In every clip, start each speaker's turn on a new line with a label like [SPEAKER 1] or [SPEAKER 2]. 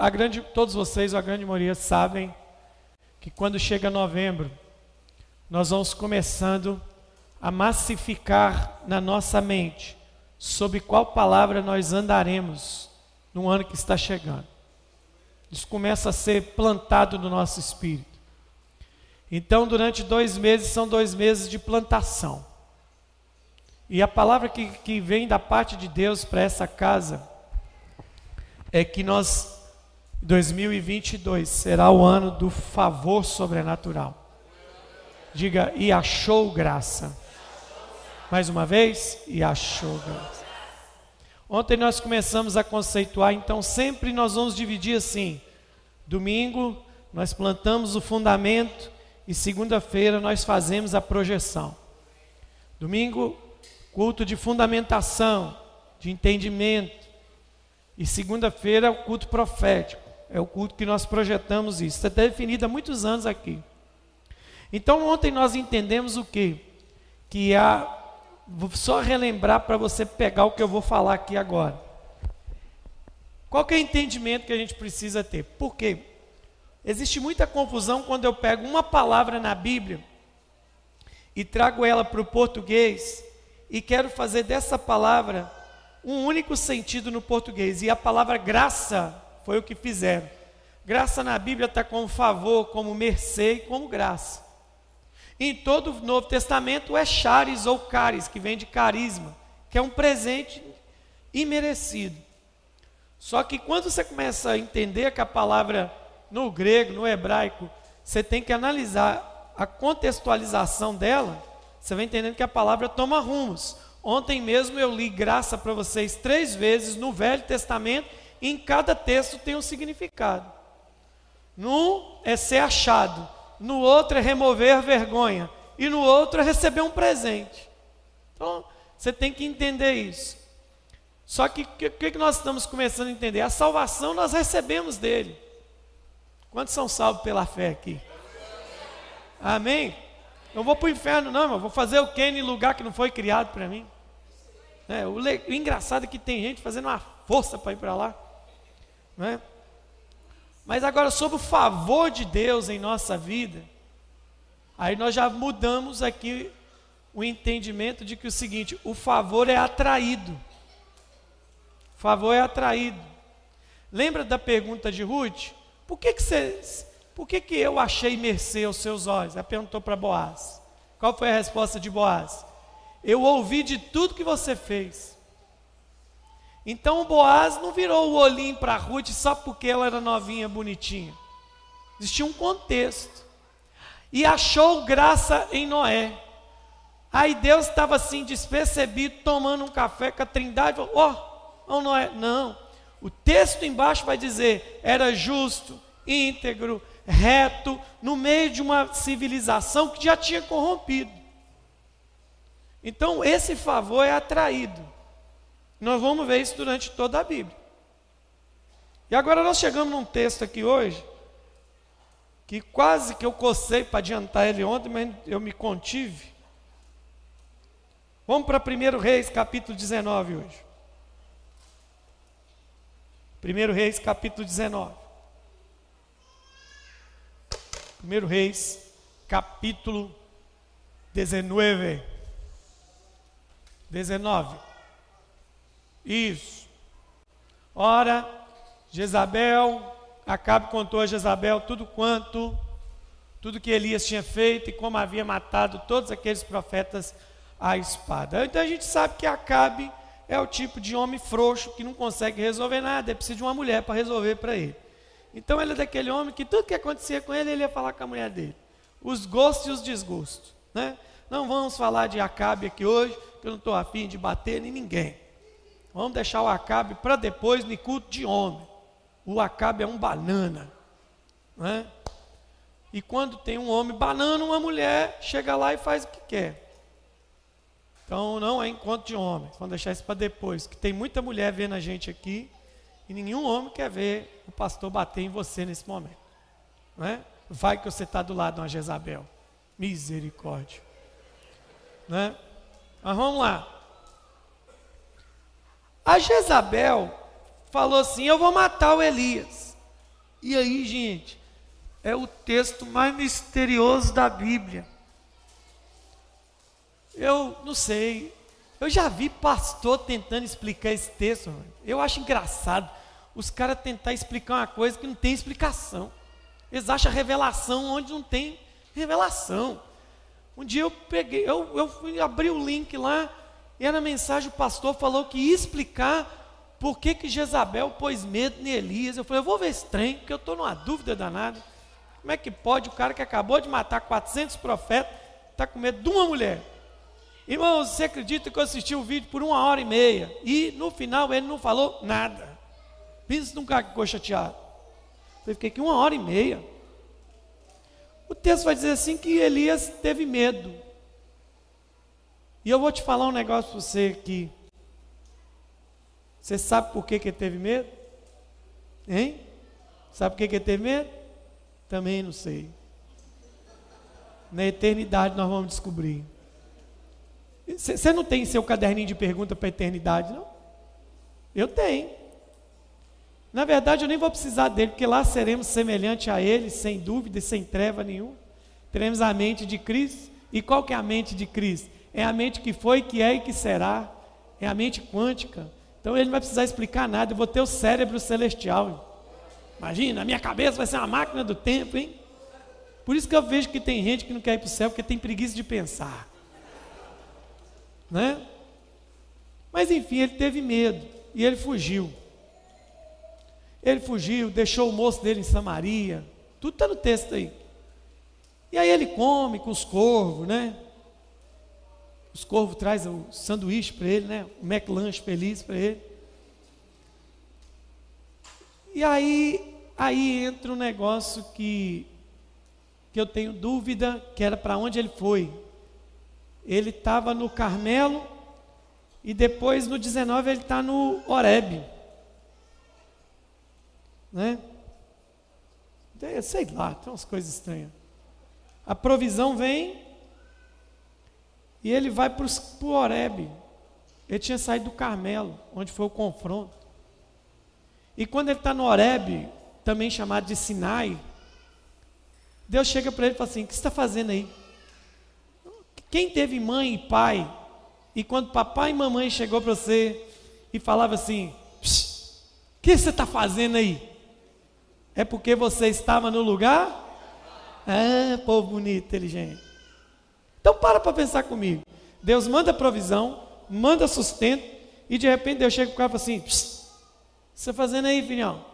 [SPEAKER 1] a grande, todos vocês, a grande maioria, sabem que quando chega novembro, nós vamos começando a massificar na nossa mente sobre qual palavra nós andaremos no ano que está chegando. Isso começa a ser plantado no nosso espírito. Então, durante dois meses, são dois meses de plantação. E a palavra que, que vem da parte de Deus para essa casa é que nós, 2022, será o ano do favor sobrenatural. Diga, e achou graça. Mais uma vez, e achou graça. Ontem nós começamos a conceituar, então sempre nós vamos dividir assim: domingo nós plantamos o fundamento e segunda-feira nós fazemos a projeção. Domingo, culto de fundamentação, de entendimento. E segunda-feira, culto profético. É o culto que nós projetamos isso. Está definido há muitos anos aqui. Então, ontem nós entendemos o quê? Que a Vou só relembrar para você pegar o que eu vou falar aqui agora. Qual é o entendimento que a gente precisa ter? Por quê? Existe muita confusão quando eu pego uma palavra na Bíblia e trago ela para o português e quero fazer dessa palavra um único sentido no português. E a palavra graça foi o que fizeram. Graça na Bíblia está como favor, como mercê e como graça. Em todo o Novo Testamento é charis ou caris, que vem de carisma, que é um presente imerecido. Só que quando você começa a entender que a palavra no grego, no hebraico, você tem que analisar a contextualização dela, você vai entendendo que a palavra toma rumos. Ontem mesmo eu li graça para vocês três vezes no Velho Testamento, em cada texto tem um significado. Num é ser achado, no outro é remover vergonha, e no outro é receber um presente. Então, você tem que entender isso. Só que o que, que nós estamos começando a entender? A salvação nós recebemos dele. Quantos são salvos pela fé aqui? Amém? Não vou para o inferno, não, irmão. Vou fazer o que em lugar que não foi criado para mim. É, o, le... o, engraçado é que tem gente fazendo uma força para ir para lá. Não é? Mas agora, sobre o favor de Deus em nossa vida, aí nós já mudamos aqui o entendimento de que o seguinte: o favor é atraído. O favor é atraído. Lembra da pergunta de Ruth? Por que, que, você, por que, que eu achei mercê aos seus olhos? Ela perguntou para Boaz. Qual foi a resposta de Boaz? Eu ouvi de tudo que você fez. Então o Boaz não virou o olhinho para Ruth só porque ela era novinha, bonitinha. Existia um contexto. E achou graça em Noé. Aí Deus estava assim, despercebido, tomando um café com a trindade. Falou, ó, oh, Noé. Não. O texto embaixo vai dizer: era justo, íntegro, reto, no meio de uma civilização que já tinha corrompido. Então, esse favor é atraído. Nós vamos ver isso durante toda a Bíblia. E agora nós chegamos num texto aqui hoje, que quase que eu cocei para adiantar ele ontem, mas eu me contive. Vamos para 1 Reis, capítulo 19 hoje. 1 Reis, capítulo 19. 1 Reis, capítulo 19. 19. Isso. Ora, Jezabel, Acabe contou a Jezabel tudo quanto, tudo que Elias tinha feito e como havia matado todos aqueles profetas à espada. Então a gente sabe que Acabe é o tipo de homem frouxo que não consegue resolver nada, é preciso de uma mulher para resolver para ele. Então ele é daquele homem que tudo que acontecia com ele, ele ia falar com a mulher dele. Os gostos e os desgostos. Né? Não vamos falar de Acabe aqui hoje, que eu não estou afim de bater em ninguém. Vamos deixar o Acabe para depois no culto de homem. O Acabe é um banana. Né? E quando tem um homem banana, uma mulher chega lá e faz o que quer. Então não é encontro de homens. Vamos deixar isso para depois. Que tem muita mulher vendo a gente aqui e nenhum homem quer ver o pastor bater em você nesse momento. Né? Vai que você está do lado de uma Jezabel. Misericórdia. Né? Mas vamos lá. A Jezabel falou assim: Eu vou matar o Elias. E aí, gente, é o texto mais misterioso da Bíblia. Eu não sei, eu já vi pastor tentando explicar esse texto. Eu acho engraçado os caras tentar explicar uma coisa que não tem explicação. Eles acham revelação onde não tem revelação. Um dia eu peguei, eu, eu fui abrir o link lá, e na mensagem o pastor falou que ia explicar por que, que Jezabel pôs medo em Elias. Eu falei, eu vou ver esse trem, porque eu estou numa dúvida danada. Como é que pode o cara que acabou de matar 400 profetas está com medo de uma mulher? Irmão, você acredita que eu assisti o vídeo por uma hora e meia e no final ele não falou nada? Pensa num cara que ficou chateado. Eu fiquei aqui uma hora e meia. O texto vai dizer assim que Elias teve medo. E eu vou te falar um negócio para você aqui. Você sabe por que, que ele teve medo? Hein? Sabe por que, que ele teve medo? Também não sei. Na eternidade nós vamos descobrir. Você não tem seu caderninho de pergunta para a eternidade, não? Eu tenho. Na verdade, eu nem vou precisar dele, porque lá seremos semelhante a ele, sem dúvida e sem treva nenhuma. Teremos a mente de Cristo. E qual que é a mente de Cristo? É a mente que foi, que é e que será. É a mente quântica. Então ele não vai precisar explicar nada. Eu vou ter o cérebro celestial. Imagina, a minha cabeça vai ser uma máquina do tempo, hein? Por isso que eu vejo que tem gente que não quer ir para o céu, porque tem preguiça de pensar. Né? Mas enfim, ele teve medo e ele fugiu. Ele fugiu, deixou o moço dele em Samaria. Tudo está no texto aí. E aí ele come com os corvos, né? Os corvos trazem o sanduíche para ele, né? O McLanche feliz para ele. E aí, aí entra um negócio que, que eu tenho dúvida, que era para onde ele foi. Ele estava no Carmelo e depois no 19 ele está no Horebe. Né? Sei lá, tem umas coisas estranhas. A provisão vem e ele vai para o Horebe. Ele tinha saído do Carmelo, onde foi o confronto. E quando ele está no Horebe, também chamado de Sinai, Deus chega para ele e fala assim: O que você está fazendo aí? Quem teve mãe e pai, e quando papai e mamãe chegou para você e falava assim: O que você está fazendo aí? É porque você estava no lugar? Ah, povo bonito, inteligente. Então para para pensar comigo. Deus manda provisão, manda sustento, e de repente Deus chega para o cara e fala assim: O que você está fazendo aí, filhão?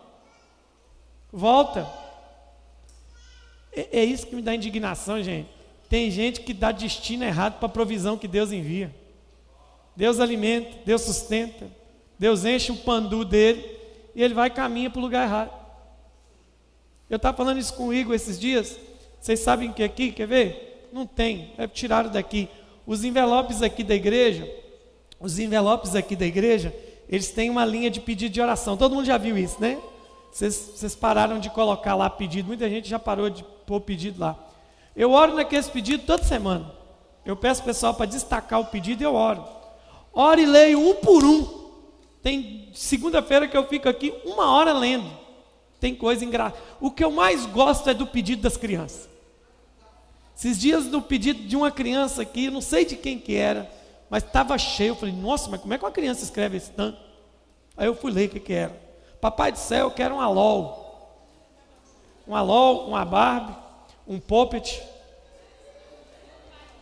[SPEAKER 1] Volta. É, é isso que me dá indignação, gente. Tem gente que dá destino errado para a provisão que Deus envia. Deus alimenta, Deus sustenta, Deus enche o pandu dele e ele vai e caminha para o lugar errado. Eu estava falando isso com o Igor esses dias. Vocês sabem que aqui, quer ver? Não tem, é tirado daqui. Os envelopes aqui da igreja, os envelopes aqui da igreja, eles têm uma linha de pedido de oração. Todo mundo já viu isso, né? Vocês, vocês pararam de colocar lá pedido, muita gente já parou de pôr pedido lá. Eu oro naqueles pedidos toda semana. Eu peço pessoal para destacar o pedido e eu oro. Oro e leio um por um. Tem segunda-feira que eu fico aqui uma hora lendo. Tem coisa engraçada. O que eu mais gosto é do pedido das crianças. Esses dias no pedido de uma criança aqui, não sei de quem que era, mas estava cheio. Eu falei, nossa, mas como é que uma criança escreve esse tanto? Aí eu fui ler o que, que era. Papai do céu, eu quero um alol. Um alol, uma Barbie, um Poppet.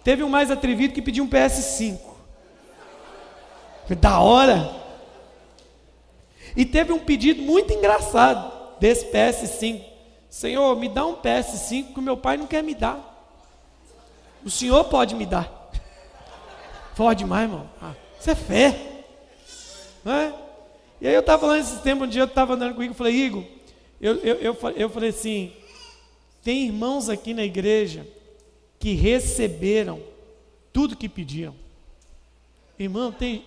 [SPEAKER 1] Teve um mais atrevido que pediu um PS5. Foi da hora. E teve um pedido muito engraçado desse PS5. Senhor, me dá um PS5 que meu pai não quer me dar. O senhor pode me dar. Forte demais, irmão. Ah, isso é fé. Não é? E aí eu estava falando esse tempo, um dia eu estava andando com o Igor, falei, Igor, eu, eu, eu, eu falei assim, tem irmãos aqui na igreja que receberam tudo que pediam. Irmão, tem,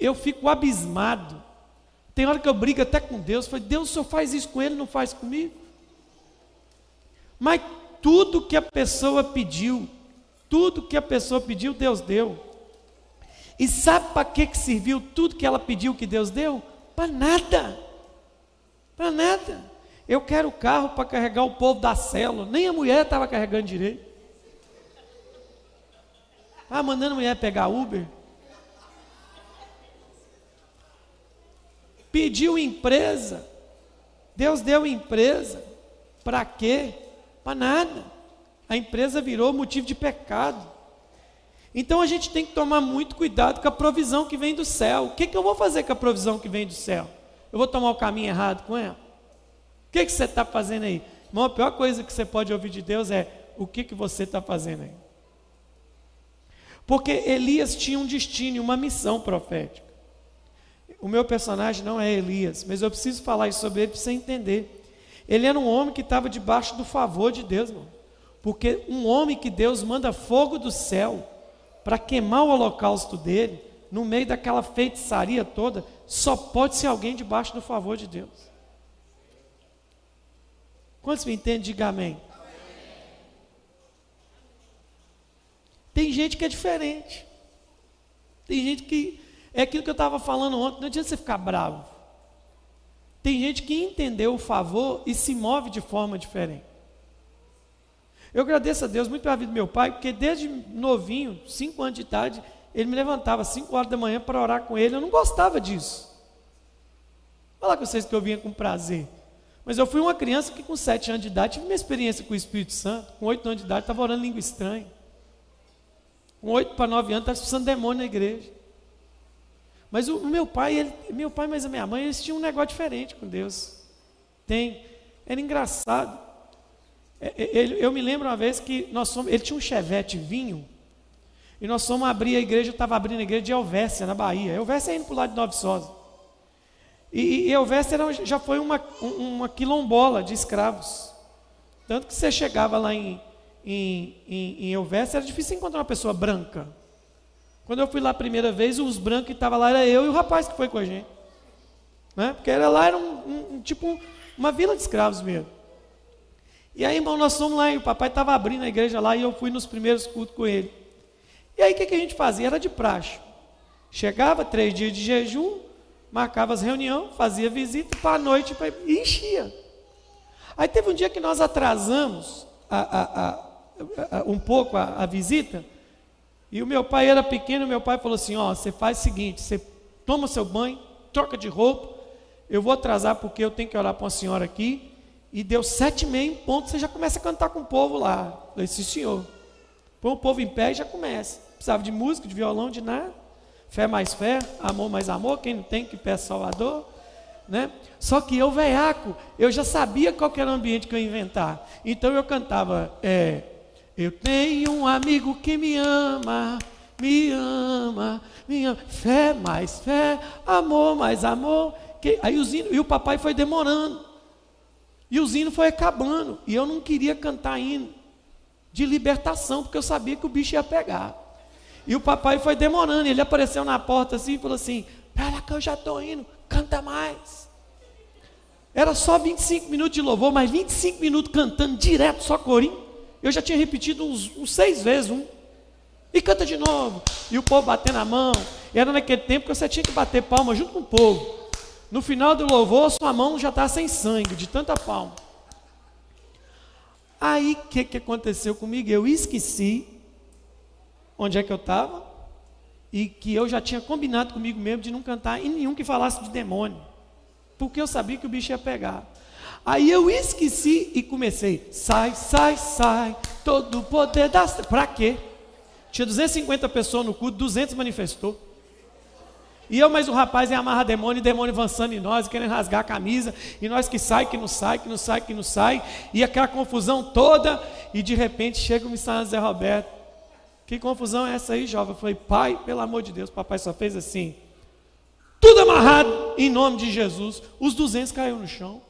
[SPEAKER 1] eu fico abismado. Tem hora que eu brigo até com Deus. Falei, Deus, senhor faz isso com ele, não faz comigo? Mas tudo que a pessoa pediu, tudo que a pessoa pediu, Deus deu. E sabe para que, que serviu tudo que ela pediu que Deus deu? Para nada. Para nada. Eu quero carro para carregar o povo da célula. Nem a mulher estava carregando direito. Ah, mandando a mulher pegar Uber. Pediu empresa. Deus deu empresa. Para quê? Para nada. A empresa virou motivo de pecado. Então a gente tem que tomar muito cuidado com a provisão que vem do céu. O que, que eu vou fazer com a provisão que vem do céu? Eu vou tomar o caminho errado com ela? O que, que você está fazendo aí? Irmão, a pior coisa que você pode ouvir de Deus é o que, que você está fazendo aí. Porque Elias tinha um destino, uma missão profética. O meu personagem não é Elias, mas eu preciso falar isso sobre ele para você entender. Ele era um homem que estava debaixo do favor de Deus, irmão. Porque um homem que Deus manda fogo do céu para queimar o holocausto dele, no meio daquela feitiçaria toda, só pode ser alguém debaixo do favor de Deus. Quantos me entendem? Diga amém. Tem gente que é diferente. Tem gente que. É aquilo que eu estava falando ontem, não adianta você ficar bravo. Tem gente que entendeu o favor e se move de forma diferente. Eu agradeço a Deus muito pela vida do meu pai, porque desde novinho, 5 anos de idade, ele me levantava às 5 horas da manhã para orar com ele. Eu não gostava disso. Falar com vocês que eu vinha com prazer. Mas eu fui uma criança que com 7 anos de idade tive uma experiência com o Espírito Santo. Com 8 anos de idade estava orando língua estranha. Com 8 para 9 anos estava expulsando demônio na igreja. Mas o, meu pai, ele, meu pai, mas a minha mãe, eles tinham um negócio diferente com Deus. Tem. Era engraçado. É, é, ele, eu me lembro uma vez que nós fomos, ele tinha um chevette vinho, e nós fomos abrir a igreja, eu estava abrindo a igreja de Elvésia, na Bahia. Elvésia é indo para o lado de Nova Viçosa. E, e Elvésia já foi uma, uma quilombola de escravos. Tanto que você chegava lá em, em, em, em Elvésia, era difícil encontrar uma pessoa branca. Quando eu fui lá a primeira vez, os brancos que estavam lá era eu e o rapaz que foi com a gente. Né? Porque era lá, era um, um, tipo uma vila de escravos mesmo. E aí, irmão, nós fomos lá e o papai estava abrindo a igreja lá e eu fui nos primeiros cultos com ele. E aí, o que, que a gente fazia? Era de praxe. Chegava, três dias de jejum, marcava as reuniões, fazia visita, para a noite e enchia. Aí teve um dia que nós atrasamos a, a, a, um pouco a, visita, e o meu pai era pequeno, meu pai falou assim: ó, você faz o seguinte, você toma seu banho, troca de roupa, eu vou atrasar porque eu tenho que orar para uma senhora aqui, e deu sete e meio ponto, você já começa a cantar com o povo lá. Eu sim senhor. Põe o povo em pé e já começa. Precisava de música, de violão, de nada. Fé mais fé, amor mais amor, quem não tem que peça Salvador. Né? Só que eu, veiaco, eu já sabia qual era o ambiente que eu ia inventar. Então eu cantava, é, eu tenho um amigo que me ama, me ama, me ama. Fé mais fé, amor mais amor. Que, aí o, e o papai foi demorando. E o hino foi acabando. E eu não queria cantar hino de libertação, porque eu sabia que o bicho ia pegar. E o papai foi demorando. Ele apareceu na porta assim e falou assim: Pera que eu já estou indo, canta mais. Era só 25 minutos de louvor, mas 25 minutos cantando direto, só corinho. Eu já tinha repetido uns, uns seis vezes um. E canta de novo. E o povo batendo a mão. E era naquele tempo que você tinha que bater palma junto com o povo. No final do louvor, sua mão já está sem sangue, de tanta palma. Aí o que, que aconteceu comigo? Eu esqueci onde é que eu estava e que eu já tinha combinado comigo mesmo de não cantar em nenhum que falasse de demônio, porque eu sabia que o bicho ia pegar. Aí eu esqueci e comecei, sai, sai, sai, todo o poder das. Para quê? Tinha 250 pessoas no culto, 200 manifestou. E eu, mais o rapaz, é amarra demônio, e demônio avançando em nós, querendo rasgar a camisa, e nós que sai, que não sai, que não sai, que não sai, e aquela confusão toda, e de repente chega o missionário Zé Roberto. Que confusão é essa aí, jovem? Eu falei, pai, pelo amor de Deus, papai só fez assim. Tudo amarrado em nome de Jesus. Os 200 caiu no chão.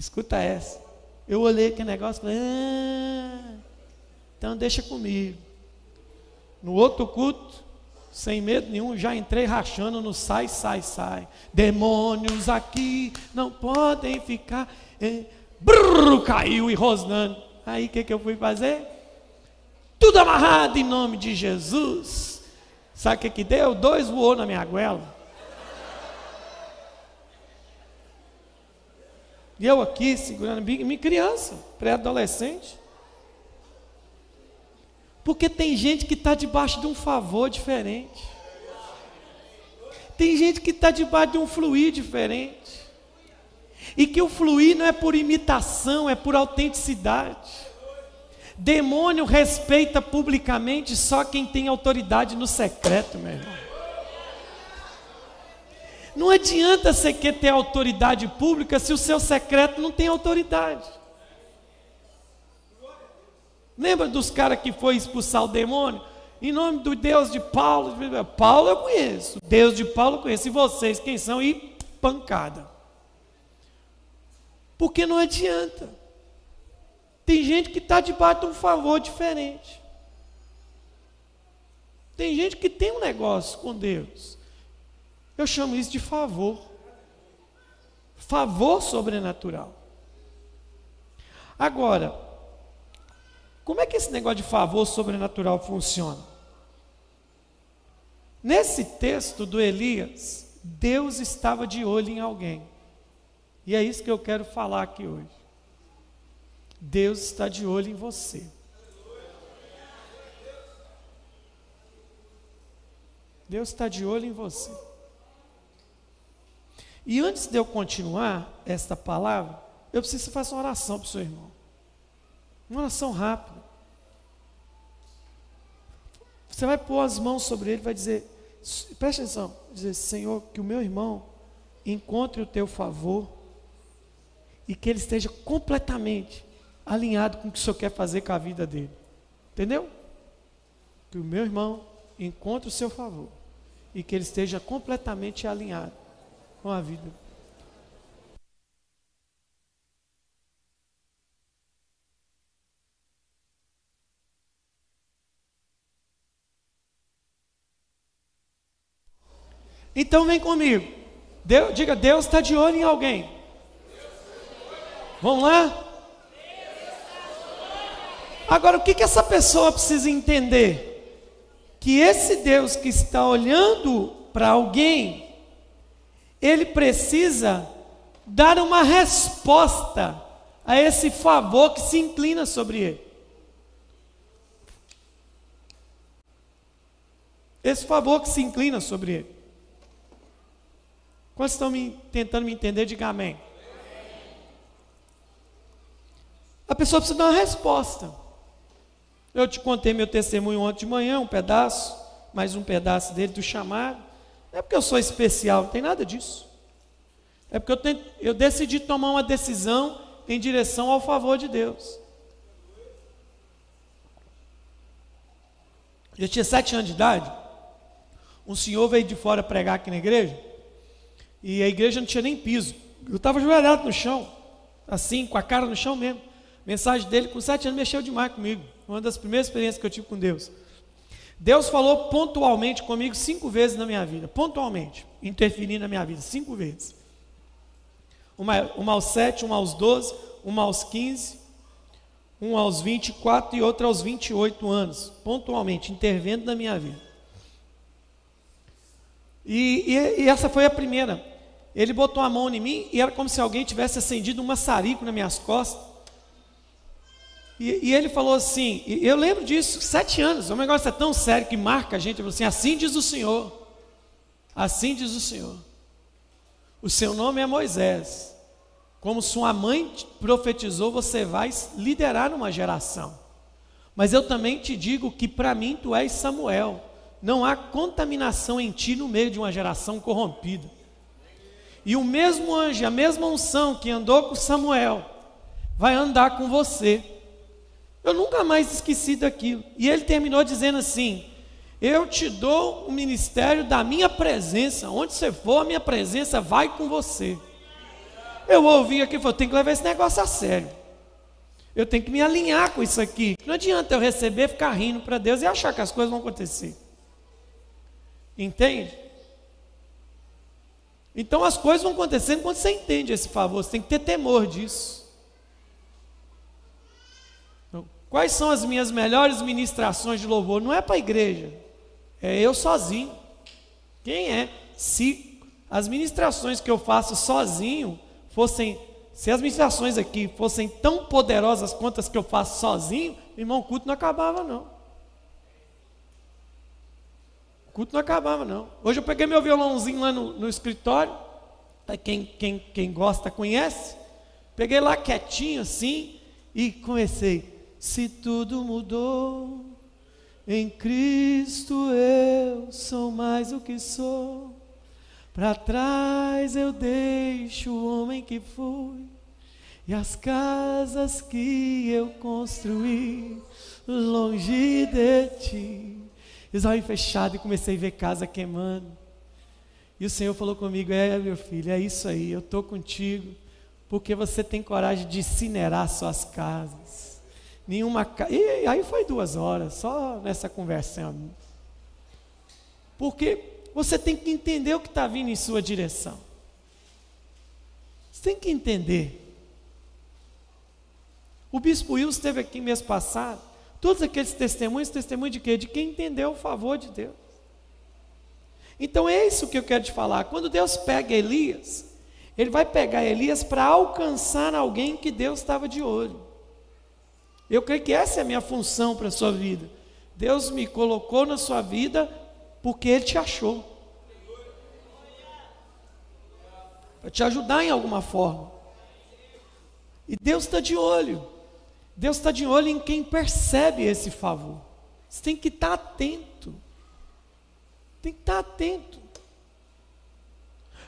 [SPEAKER 1] Escuta essa. Eu olhei aquele negócio e falei, ah, então deixa comigo. No outro culto, sem medo nenhum, já entrei rachando no sai, sai, sai. Demônios aqui não podem ficar. Eh, brrr, caiu e rosnando. Aí o que, que eu fui fazer? Tudo amarrado em nome de Jesus. Sabe o que, que deu? Dois voou na minha goela. E eu aqui segurando minha criança, pré-adolescente. Porque tem gente que está debaixo de um favor diferente. Tem gente que está debaixo de um fluir diferente. E que o fluir não é por imitação, é por autenticidade. Demônio respeita publicamente só quem tem autoridade no secreto, meu irmão. Não adianta você querer ter autoridade pública se o seu secreto não tem autoridade. Lembra dos caras que foi expulsar o demônio? Em nome do Deus de Paulo. Paulo eu conheço. Deus de Paulo eu conheço. E vocês, quem são? E pancada. Porque não adianta. Tem gente que está debaixo de um favor diferente. Tem gente que tem um negócio com Deus. Eu chamo isso de favor. Favor sobrenatural. Agora, como é que esse negócio de favor sobrenatural funciona? Nesse texto do Elias, Deus estava de olho em alguém. E é isso que eu quero falar aqui hoje. Deus está de olho em você. Deus está de olho em você. E antes de eu continuar esta palavra, eu preciso fazer uma oração para o seu irmão. Uma oração rápida. Você vai pôr as mãos sobre ele vai dizer, preste atenção, dizer, Senhor, que o meu irmão encontre o teu favor e que ele esteja completamente alinhado com o que o Senhor quer fazer com a vida dele. Entendeu? Que o meu irmão encontre o seu favor e que ele esteja completamente alinhado com a vida. Então vem comigo. Deus, diga, Deus está de olho em alguém. Vamos lá? Agora, o que, que essa pessoa precisa entender? Que esse Deus que está olhando para alguém ele precisa dar uma resposta a esse favor que se inclina sobre ele. Esse favor que se inclina sobre ele. Quantos estão me, tentando me entender? Diga amém. A pessoa precisa dar uma resposta. Eu te contei meu testemunho ontem de manhã, um pedaço, mais um pedaço dele do chamado. Não é porque eu sou especial, não tem nada disso. É porque eu, tenho, eu decidi tomar uma decisão em direção ao favor de Deus. Eu tinha sete anos de idade. Um senhor veio de fora pregar aqui na igreja. E a igreja não tinha nem piso. Eu estava ajoelhado no chão, assim, com a cara no chão mesmo. A mensagem dele, com sete anos, mexeu demais comigo. Uma das primeiras experiências que eu tive com Deus. Deus falou pontualmente comigo cinco vezes na minha vida, pontualmente, interferindo na minha vida, cinco vezes. Uma, uma aos sete, uma aos doze, uma aos quinze, uma aos vinte e quatro e outra aos vinte e oito anos, pontualmente, intervendo na minha vida. E, e, e, essa foi a primeira. Ele botou a mão em mim e era como se alguém tivesse acendido um maçarico nas minhas costas. E, e, ele falou assim, eu lembro disso, sete anos, o negócio é tão sério que marca a gente, assim, assim diz o Senhor, assim diz o Senhor, o seu nome é Moisés, como sua mãe profetizou, você vai liderar uma geração, mas eu também te digo que para mim tu és Samuel, não há contaminação em ti no meio de uma geração corrompida, e o mesmo anjo, a mesma unção que andou com Samuel, vai andar com você, eu nunca mais esqueci daquilo. E ele terminou dizendo assim: Eu te dou o ministério da minha presença. Onde você for, a minha presença vai com você. Eu ouvi aqui e falei: Tem que levar esse negócio a sério. Eu tenho que me alinhar com isso aqui. Não adianta eu receber, ficar rindo para Deus e achar que as coisas vão acontecer. Entende? Então as coisas vão acontecendo quando você entende esse favor. Você tem que ter temor disso. Quais são as minhas melhores ministrações de louvor? Não é para a igreja, é eu sozinho. Quem é? Se as ministrações que eu faço sozinho fossem se as ministrações aqui fossem tão poderosas quanto as que eu faço sozinho, irmão, o culto não acabava não. O culto não acabava não. Hoje eu peguei meu violãozinho lá no, no escritório, quem, quem, quem gosta conhece, peguei lá quietinho assim e comecei. Se tudo mudou, em Cristo eu sou mais o que sou. Para trás eu deixo o homem que fui e as casas que eu construí longe de ti. Os olhos fechados e comecei a ver casa queimando. E o Senhor falou comigo: É, meu filho, é isso aí, eu estou contigo, porque você tem coragem de incinerar suas casas. Nenhuma. E aí foi duas horas, só nessa conversa. Porque você tem que entender o que está vindo em sua direção. Você tem que entender. O bispo Wilson esteve aqui mês passado. Todos aqueles testemunhos, testemunho de quê? De quem entendeu o favor de Deus. Então é isso que eu quero te falar. Quando Deus pega Elias, ele vai pegar Elias para alcançar alguém que Deus estava de olho. Eu creio que essa é a minha função para a sua vida. Deus me colocou na sua vida porque Ele te achou. Para te ajudar em alguma forma. E Deus está de olho. Deus está de olho em quem percebe esse favor. Você tem que estar tá atento. Tem que estar tá atento.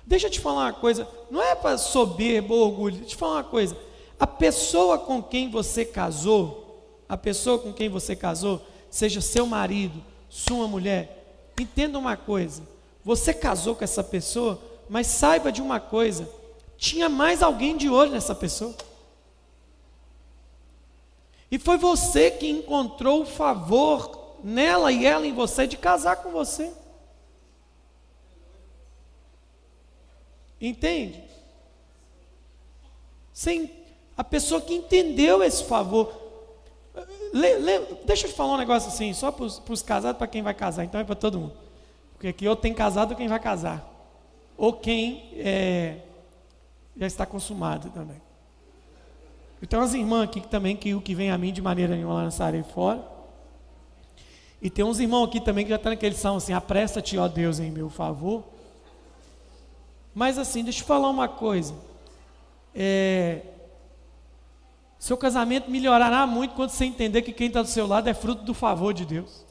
[SPEAKER 1] Deixa eu te falar uma coisa, não é para soberbo ou orgulho, deixa eu te falar uma coisa. A pessoa com quem você casou, a pessoa com quem você casou, seja seu marido, sua mulher, entenda uma coisa. Você casou com essa pessoa, mas saiba de uma coisa: tinha mais alguém de olho nessa pessoa. E foi você que encontrou o favor nela e ela em você de casar com você. Entende? Sem a pessoa que entendeu esse favor. Deixa eu te falar um negócio assim, só para os casados, para quem vai casar, então é para todo mundo. Porque aqui ou tem casado quem vai casar, ou quem é, já está consumado também. Então as irmãs aqui também, que o que vem a mim de maneira nenhuma lançarei fora. E tem uns irmãos aqui também que já estão naquele salmo assim, apressa-te, ó Deus, em meu favor. Mas assim, deixa eu falar uma coisa. É, seu casamento melhorará muito quando você entender que quem está do seu lado é fruto do favor de Deus.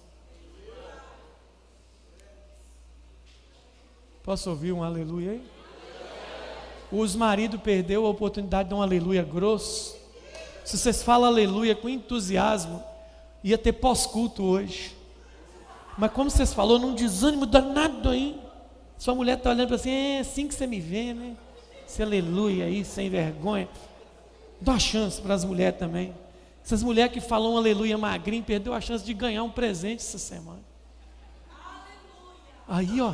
[SPEAKER 1] Posso ouvir um aleluia aí? Os maridos perdeu a oportunidade de um aleluia grosso. Se vocês falam aleluia com entusiasmo, ia ter pós-culto hoje. Mas como vocês falou, num desânimo danado aí. Sua mulher está olhando para assim, é assim que você me vê, né? Esse aleluia aí, sem vergonha. Dá chance para as mulheres também. Essas mulheres que falam aleluia magrinho, perdeu a chance de ganhar um presente essa semana. Aí, ó.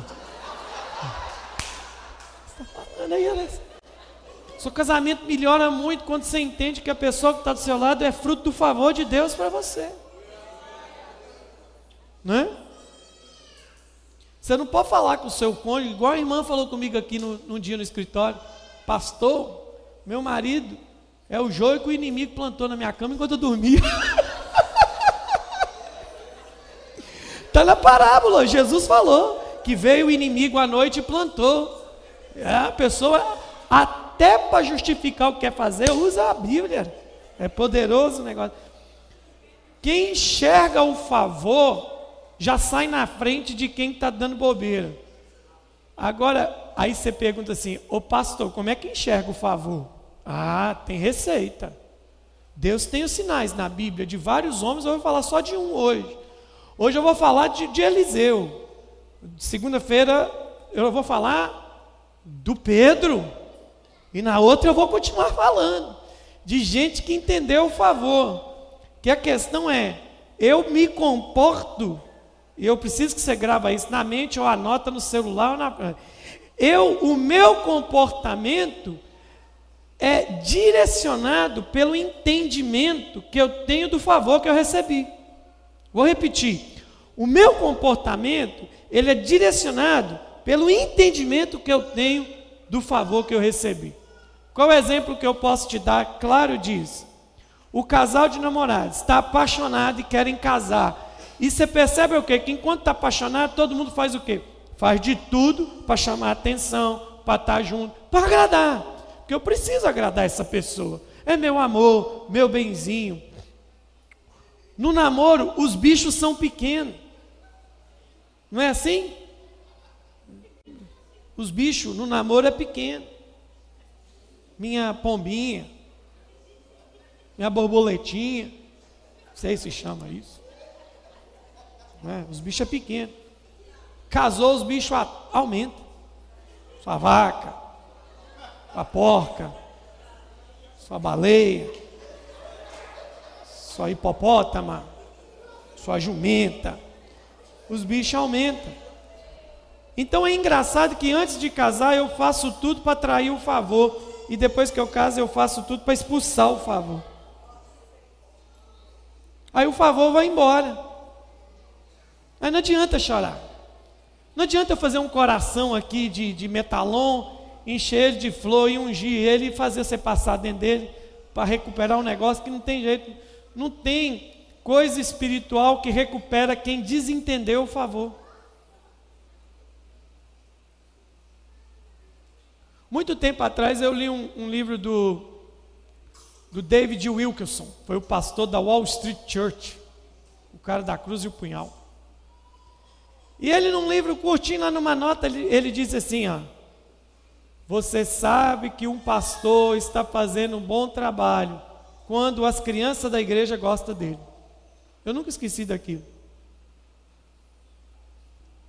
[SPEAKER 1] Você está falando aí, Alessandra. Seu casamento melhora muito quando você entende que a pessoa que está do seu lado é fruto do favor de Deus para você. Não é? Você não pode falar com o seu cônjuge, igual a irmã falou comigo aqui num dia no escritório. Pastor, meu marido é o joio que o inimigo plantou na minha cama enquanto eu dormia. Está na parábola, Jesus falou que veio o inimigo à noite e plantou. É, a pessoa, até para justificar o que quer fazer, usa a Bíblia. É poderoso o negócio. Quem enxerga o favor já sai na frente de quem está dando bobeira. Agora, aí você pergunta assim: Ô pastor, como é que enxerga o favor? Ah, tem receita. Deus tem os sinais na Bíblia de vários homens, eu vou falar só de um hoje. Hoje eu vou falar de, de Eliseu. Segunda-feira eu vou falar do Pedro. E na outra eu vou continuar falando de gente que entendeu o favor. Que a questão é, eu me comporto, e eu preciso que você grava isso na mente ou anota no celular ou na eu, o meu comportamento é direcionado pelo entendimento que eu tenho do favor que eu recebi. Vou repetir. O meu comportamento, ele é direcionado pelo entendimento que eu tenho do favor que eu recebi. Qual é o exemplo que eu posso te dar claro disso? O casal de namorados está apaixonado e querem casar. E você percebe o quê? Que enquanto está apaixonado, todo mundo faz o quê? Faz de tudo para chamar atenção, para estar tá junto, para agradar. Porque eu preciso agradar essa pessoa. É meu amor, meu benzinho. No namoro, os bichos são pequenos. Não é assim? Os bichos no namoro é pequeno. Minha pombinha, minha borboletinha, não sei se chama isso. É? Os bichos é pequeno. Casou, os bichos aumentam. Sua vaca, sua porca, sua baleia, sua hipopótama, sua jumenta. Os bichos aumentam. Então é engraçado que antes de casar eu faço tudo para atrair o favor. E depois que eu caso eu faço tudo para expulsar o favor. Aí o favor vai embora. Mas não adianta chorar. Não adianta eu fazer um coração aqui de, de metalon, encher de flor e ungir ele e fazer você passar dentro dele para recuperar um negócio que não tem jeito. Não tem coisa espiritual que recupera quem desentendeu o favor. Muito tempo atrás eu li um, um livro do, do David Wilkerson, foi o pastor da Wall Street Church, o cara da cruz e o punhal. E ele, num livro curtinho, lá numa nota, ele, ele diz assim: ó, Você sabe que um pastor está fazendo um bom trabalho quando as crianças da igreja gostam dele. Eu nunca esqueci daquilo.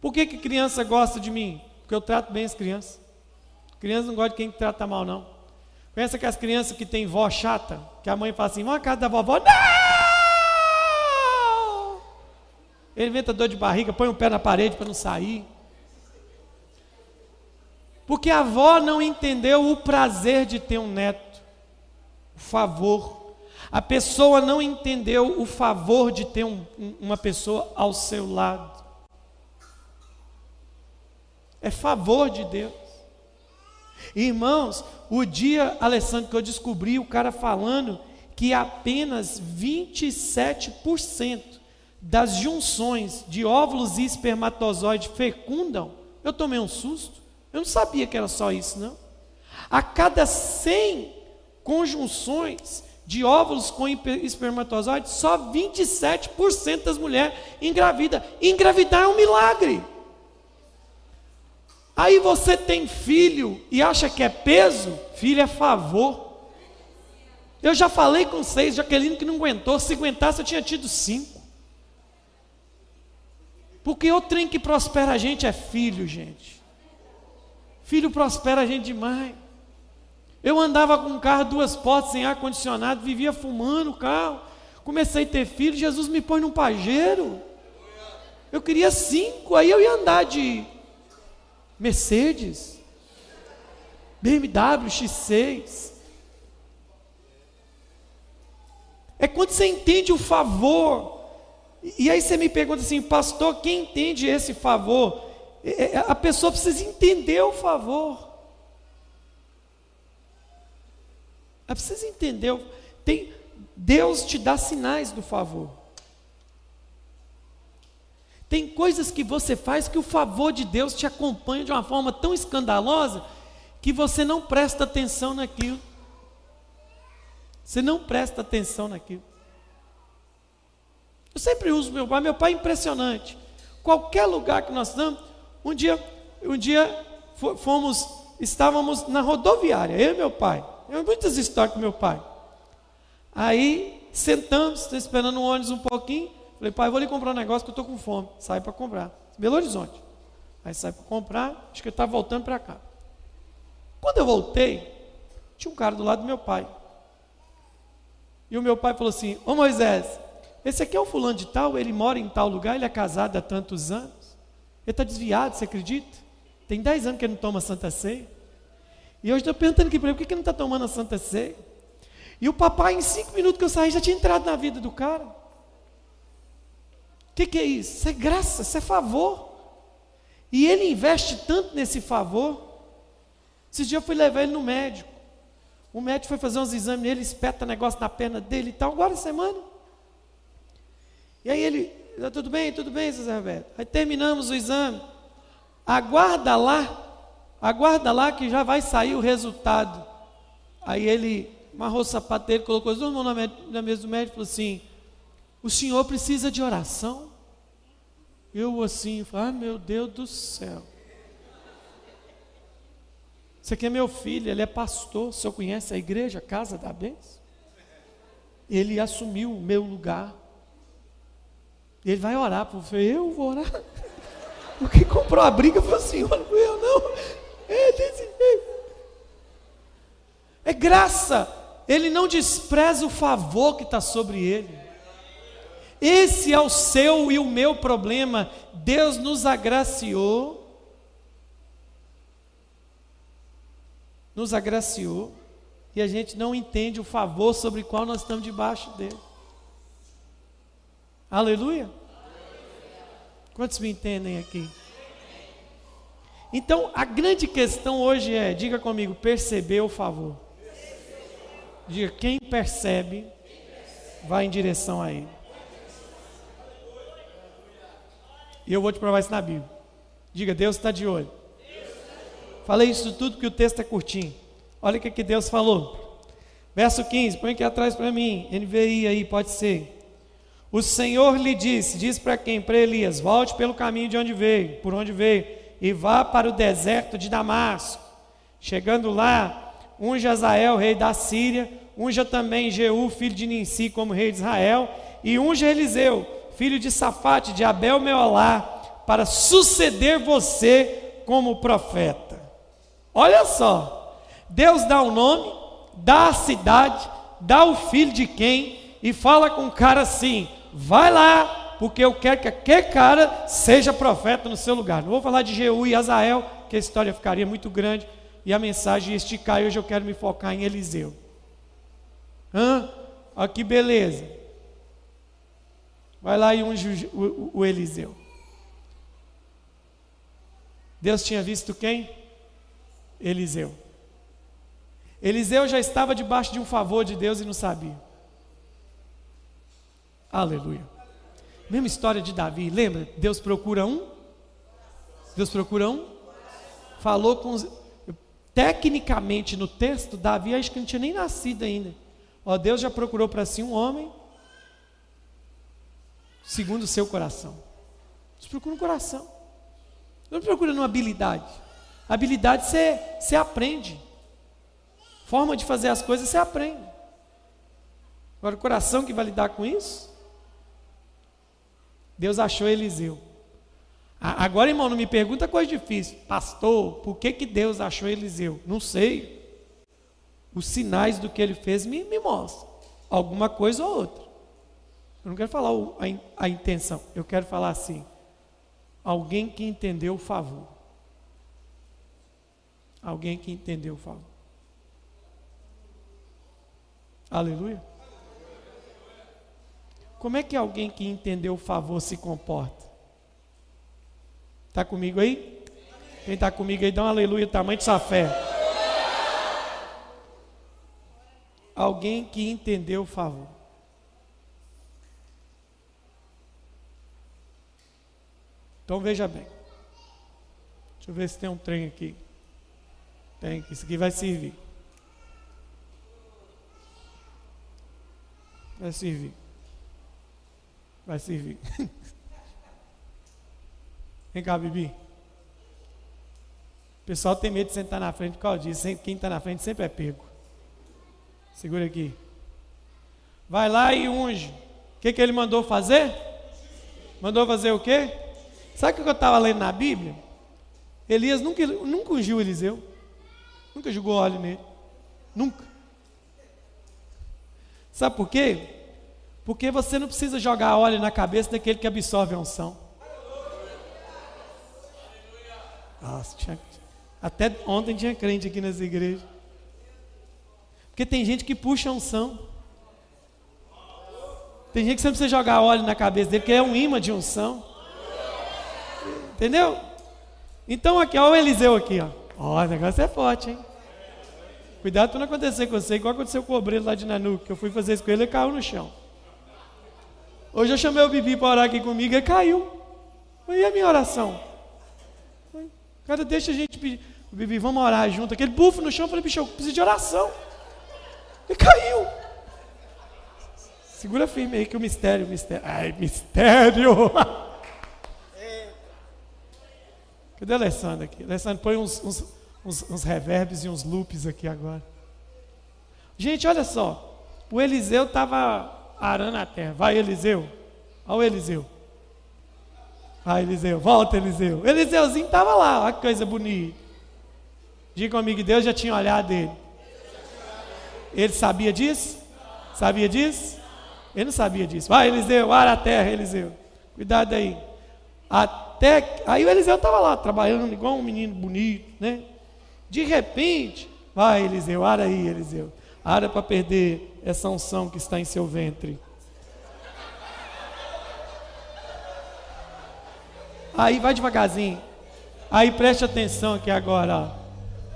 [SPEAKER 1] Por que, que criança gosta de mim? Porque eu trato bem as crianças. Criança não gosta de quem trata mal, não. Conhece aquelas crianças que tem vó chata? Que a mãe fala assim: vamos à casa da vovó. Não! Ele inventa dor de barriga, põe o um pé na parede para não sair. Porque a avó não entendeu o prazer de ter um neto, o favor. A pessoa não entendeu o favor de ter um, uma pessoa ao seu lado. É favor de Deus. Irmãos, o dia, Alessandro, que eu descobri o cara falando que apenas 27% das junções de óvulos e espermatozoide fecundam, eu tomei um susto. Eu não sabia que era só isso, não. A cada 100 conjunções de óvulos com espermatozoide, só 27% das mulheres engravidam. Engravidar é um milagre. Aí você tem filho e acha que é peso, filho é favor. Eu já falei com seis, Jaqueline que não aguentou, se aguentasse eu tinha tido cinco. Porque o trem que prospera a gente é filho, gente. Filho prospera a gente demais. Eu andava com um carro, duas portas, sem ar-condicionado, vivia fumando o carro. Comecei a ter filho, Jesus me põe num pajeiro. Eu queria cinco, aí eu ia andar de Mercedes, BMW X6. É quando você entende o favor e aí você me pergunta assim, pastor, quem entende esse favor? É, é, a pessoa precisa entender o favor. Ela precisa entender. Tem, Deus te dá sinais do favor. Tem coisas que você faz que o favor de Deus te acompanha de uma forma tão escandalosa que você não presta atenção naquilo. Você não presta atenção naquilo. Eu sempre uso meu pai, meu pai é impressionante. Qualquer lugar que nós estamos, um dia, um dia fomos, estávamos na rodoviária, eu e meu pai. Eu muitas histórias com meu pai. Aí sentamos, esperando um ônibus um pouquinho. Falei, pai, vou ali comprar um negócio que eu estou com fome. Sai para comprar. Belo Horizonte. Aí sai para comprar, acho que ele estava voltando para cá. Quando eu voltei, tinha um cara do lado do meu pai. E o meu pai falou assim: Ô Moisés, esse aqui é o fulano de tal, ele mora em tal lugar, ele é casado há tantos anos. Ele está desviado, você acredita? Tem 10 anos que ele não toma Santa Ceia. E hoje estou perguntando aqui para ele, por que ele não está tomando a Santa Ceia? E o papai, em cinco minutos que eu saí, já tinha entrado na vida do cara. O que, que é isso? Isso é graça, isso é favor. E ele investe tanto nesse favor. Esses dias eu fui levar ele no médico. O médico foi fazer uns exames nele, espeta negócio na perna dele e tal, agora semana. E aí ele, tá tudo bem, tudo bem, Zé Roberto. Aí terminamos o exame. Aguarda lá, aguarda lá que já vai sair o resultado. Aí ele amarrou o sapato dele, colocou as duas mãos na mesa do médico e falou assim: O senhor precisa de oração? Eu assim, ah meu Deus do céu. Você aqui é meu filho, ele é pastor. O senhor conhece a igreja, a casa da bênção? Ele assumiu o meu lugar. Ele vai orar você. Eu vou orar. O que comprou a briga foi o senhor, não eu, não. É desse. É graça. Ele não despreza o favor que está sobre ele. Esse é o seu e o meu problema. Deus nos agraciou nos agraciou e a gente não entende o favor sobre o qual nós estamos debaixo dele. Aleluia? Quantos me entendem aqui? Então, a grande questão hoje é, diga comigo, perceber o favor. Diga, quem percebe, vai em direção a ele. E eu vou te provar isso na Bíblia. Diga, Deus está de olho. Falei isso tudo porque o texto é curtinho. Olha o que, que Deus falou. Verso 15, põe aqui atrás para mim. NVI aí, pode ser. O Senhor lhe disse: Diz para quem? Para Elias: Volte pelo caminho de onde veio, por onde veio, e vá para o deserto de Damasco. Chegando lá, unja Azael, rei da Síria, unja também Jeú, filho de Ninsi, como rei de Israel, e unja Eliseu, filho de Safate, de Abel Meolá, para suceder você como profeta. Olha só, Deus dá o nome, dá a cidade, dá o filho de quem e fala com o cara assim: vai lá, porque eu quero que aquele cara seja profeta no seu lugar. Não vou falar de Jeú e Azael, que a história ficaria muito grande e a mensagem ia esticar. E hoje eu quero me focar em Eliseu. Hã? Olha que beleza. Vai lá e unge o, o, o Eliseu. Deus tinha visto quem? Eliseu. Eliseu já estava debaixo de um favor de Deus e não sabia. Aleluia. Mesma história de Davi, lembra? Deus procura um. Deus procura um. Falou com os... Tecnicamente no texto, Davi acho que não tinha nem nascido ainda. Ó, Deus já procurou para si um homem segundo o seu coração. Deus procura um coração. Não procura uma habilidade. Habilidade você, você aprende. Forma de fazer as coisas você aprende. Agora, o coração que vai lidar com isso? Deus achou Eliseu. Agora, irmão, não me pergunta coisa difícil. Pastor, por que, que Deus achou Eliseu? Não sei. Os sinais do que ele fez me, me mostram. Alguma coisa ou outra. Eu não quero falar a, a intenção. Eu quero falar assim. Alguém que entendeu o favor. Alguém que entendeu, fala. Aleluia. Como é que alguém que entendeu o favor se comporta? Está comigo aí? Quem está comigo aí, dá um aleluia, tamanho de sua fé. Alguém que entendeu o favor. Então veja bem. Deixa eu ver se tem um trem aqui. Tem, isso aqui vai servir. Vai servir. Vai servir. Vem cá, Bibi. O pessoal tem medo de sentar na frente por causa disso. Quem está na frente sempre é pego. Segura aqui. Vai lá e unge. O que, que ele mandou fazer? Mandou fazer o quê? Sabe o que eu estava lendo na Bíblia? Elias nunca, nunca ungiu Eliseu. Nunca jogou óleo nele. Nunca. Sabe por quê? Porque você não precisa jogar óleo na cabeça daquele que absorve a unção. Nossa, tinha, até ontem tinha crente aqui nessa igreja. Porque tem gente que puxa a unção. Tem gente que você não precisa jogar óleo na cabeça dele, porque é um imã de unção. Entendeu? Então aqui, olha o Eliseu aqui, ó. Ó, o negócio é forte, hein? Cuidado para não acontecer com você, igual aconteceu com o obreiro lá de Nanuque, que eu fui fazer isso com ele e caiu no chão. Hoje eu chamei o Bibi para orar aqui comigo, ele caiu. E a minha oração? Cara, deixa a gente pedir. Bibi, vamos orar junto. Aquele bufo no chão, eu falei, bicho, eu preciso de oração. Ele caiu. Segura firme aí que o mistério, o mistério. Ai, mistério! Cadê a Alessandra aqui? Alessandra, põe uns, uns, uns, uns reverbs e uns loops aqui agora. Gente, olha só. O Eliseu estava arando a terra. Vai, Eliseu. Olha o Eliseu. Vai, Eliseu. Volta, Eliseu. Eliseuzinho estava lá. Olha que coisa bonita. Diga comigo, Deus já tinha olhado ele. Ele sabia disso? Sabia disso? Ele não sabia disso. Vai, Eliseu, ara a terra, Eliseu. Cuidado aí. Até aí o Eliseu estava lá trabalhando igual um menino bonito, né? De repente, vai, Eliseu, ara aí, Eliseu. Ara para perder essa unção que está em seu ventre. Aí vai devagarzinho. Aí preste atenção aqui agora.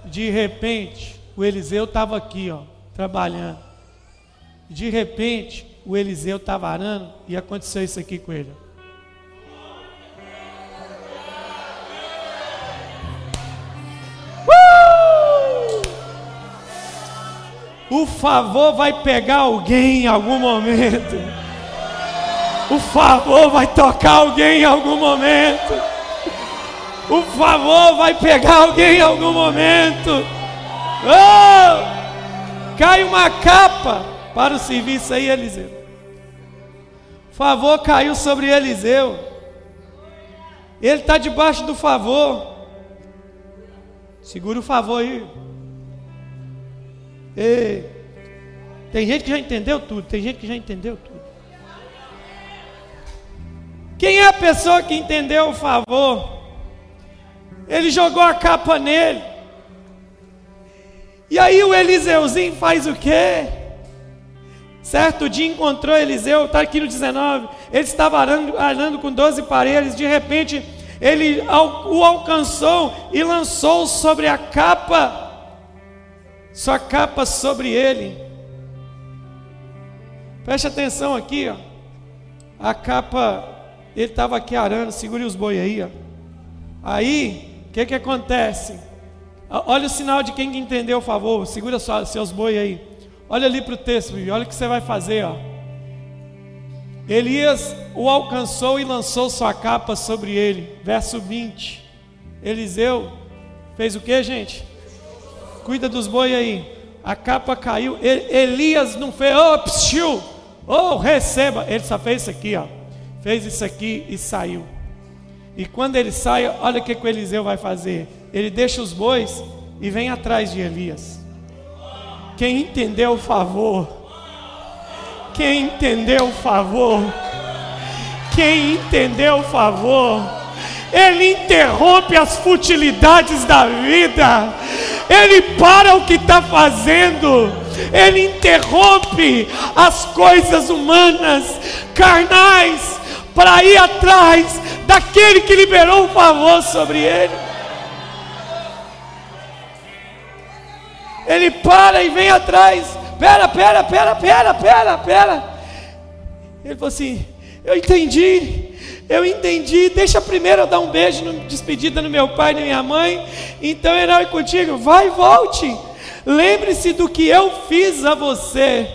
[SPEAKER 1] De repente, o Eliseu estava aqui, ó, trabalhando. De repente, o Eliseu estava arando e aconteceu isso aqui com ele. O favor vai pegar alguém em algum momento. O favor vai tocar alguém em algum momento. O favor vai pegar alguém em algum momento. Oh! Cai uma capa para o serviço aí, Eliseu. Favor caiu sobre Eliseu. Ele está debaixo do favor. Segura o favor aí. Ei. Tem gente que já entendeu tudo. Tem gente que já entendeu tudo. Quem é a pessoa que entendeu o favor? Ele jogou a capa nele. E aí o Eliseuzinho faz o quê? Certo dia encontrou Eliseu, está aqui no 19. Ele estava arando, arando com 12 paredes. De repente, ele o alcançou e lançou sobre a capa, sua capa sobre ele. Preste atenção aqui, ó. A capa, ele estava aqui arando, segure os boi aí, ó. Aí, o que que acontece? Olha o sinal de quem entendeu o favor. Segura só, seus boi aí. Olha ali para o texto, olha o que você vai fazer, ó. Elias o alcançou e lançou sua capa sobre ele. Verso 20. Eliseu fez o que, gente? Cuida dos boi aí. A capa caiu. Elias não fez, oh, psiu, oh, receba. Ele só fez isso aqui, ó. Fez isso aqui e saiu. E quando ele sai, olha o que, que o Eliseu vai fazer. Ele deixa os bois e vem atrás de Elias. Quem entendeu o favor? Quem entendeu o favor? Quem entendeu o favor? Ele interrompe as futilidades da vida. Ele para o que está fazendo. Ele interrompe as coisas humanas, carnais, para ir atrás daquele que liberou o favor sobre ele. Ele para e vem atrás. Pera, pera, pera, pera, pera, pera. Ele falou assim: Eu entendi. Eu entendi. Deixa primeiro eu dar um beijo no, despedida no meu pai e na minha mãe. Então herói contigo. Vai e volte. Lembre-se do que eu fiz a você.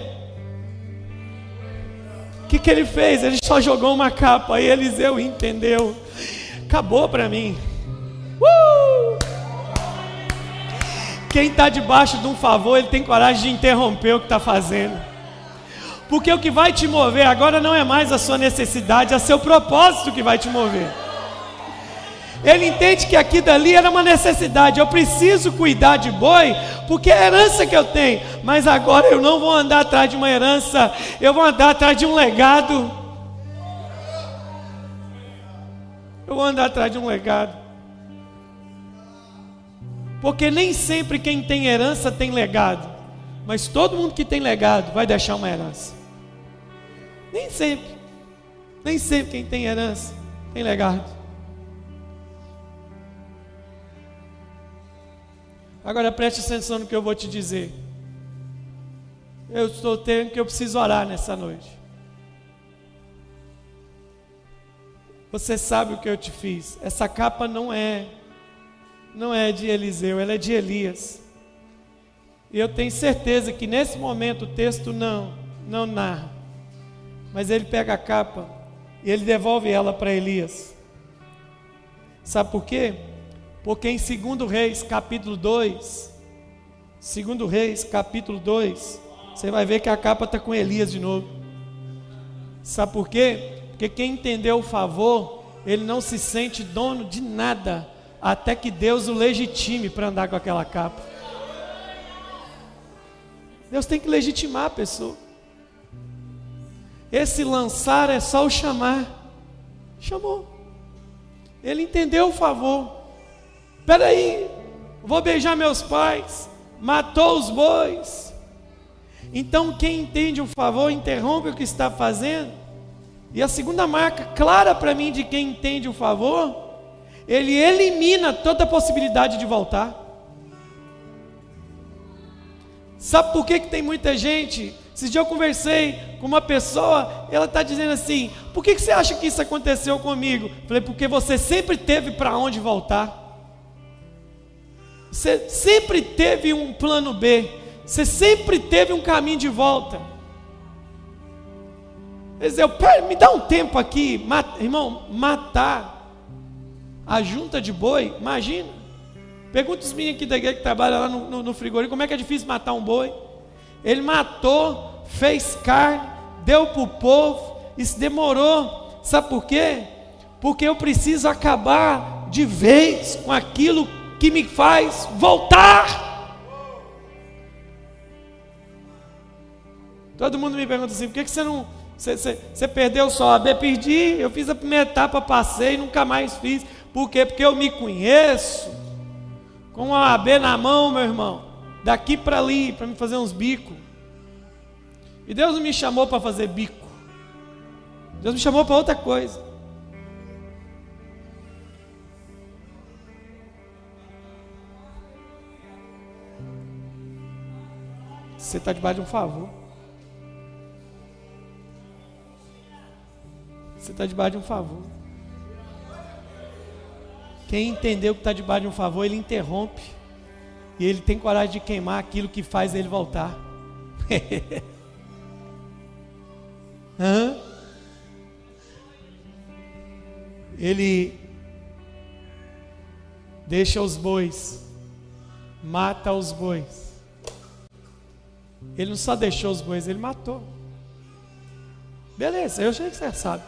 [SPEAKER 1] O que, que ele fez? Ele só jogou uma capa. E Eliseu entendeu. Acabou para mim. Uh! Quem está debaixo de um favor, ele tem coragem de interromper o que está fazendo. Porque o que vai te mover agora não é mais a sua necessidade, é seu propósito que vai te mover. Ele entende que aqui dali era uma necessidade. Eu preciso cuidar de boi, porque é a herança que eu tenho. Mas agora eu não vou andar atrás de uma herança, eu vou andar atrás de um legado. Eu vou andar atrás de um legado. Porque nem sempre quem tem herança tem legado. Mas todo mundo que tem legado vai deixar uma herança. Nem sempre. Nem sempre quem tem herança tem legado. Agora preste atenção no que eu vou te dizer. Eu estou tendo que eu preciso orar nessa noite. Você sabe o que eu te fiz. Essa capa não é não é de Eliseu, ela é de Elias. E eu tenho certeza que nesse momento o texto não, não narra. Mas ele pega a capa e ele devolve ela para Elias. Sabe por quê? Porque em 2 Reis, capítulo 2, 2 Reis, capítulo 2, você vai ver que a capa está com Elias de novo. Sabe por quê? Porque quem entendeu o favor, ele não se sente dono de nada, até que Deus o legitime para andar com aquela capa. Deus tem que legitimar a pessoa. Esse lançar é só o chamar. Chamou. Ele entendeu o favor. Espera aí, vou beijar meus pais. Matou os bois. Então quem entende o favor interrompe o que está fazendo. E a segunda marca clara para mim de quem entende o favor, ele elimina toda possibilidade de voltar. Sabe por que, que tem muita gente? Esses dias eu conversei com uma pessoa, ela está dizendo assim: por que, que você acha que isso aconteceu comigo? Falei, porque você sempre teve para onde voltar. Você sempre teve um plano B. Você sempre teve um caminho de volta. Eu, me dá um tempo aqui, irmão, matar a junta de boi, imagina. Pergunta os meninos aqui da igreja que trabalham lá no, no, no frigorífico, como é que é difícil matar um boi? Ele matou, fez carne, deu para o povo, isso demorou. Sabe por quê? Porque eu preciso acabar de vez com aquilo que me faz voltar. Todo mundo me pergunta assim: por que, você não. Você, você, você perdeu só a B? Perdi, eu fiz a primeira etapa, passei, nunca mais fiz. Por quê? Porque eu me conheço com a AB na mão, meu irmão, daqui para ali, para me fazer uns bicos. E Deus não me chamou para fazer bico. Deus me chamou para outra coisa. Você está debaixo de um favor. Você está debaixo de um favor. Quem entendeu que está debaixo de um favor, ele interrompe. E ele tem coragem de queimar aquilo que faz ele voltar. Ele deixa os bois, mata os bois. Ele não só deixou os bois, ele matou. Beleza, eu sei que você sabe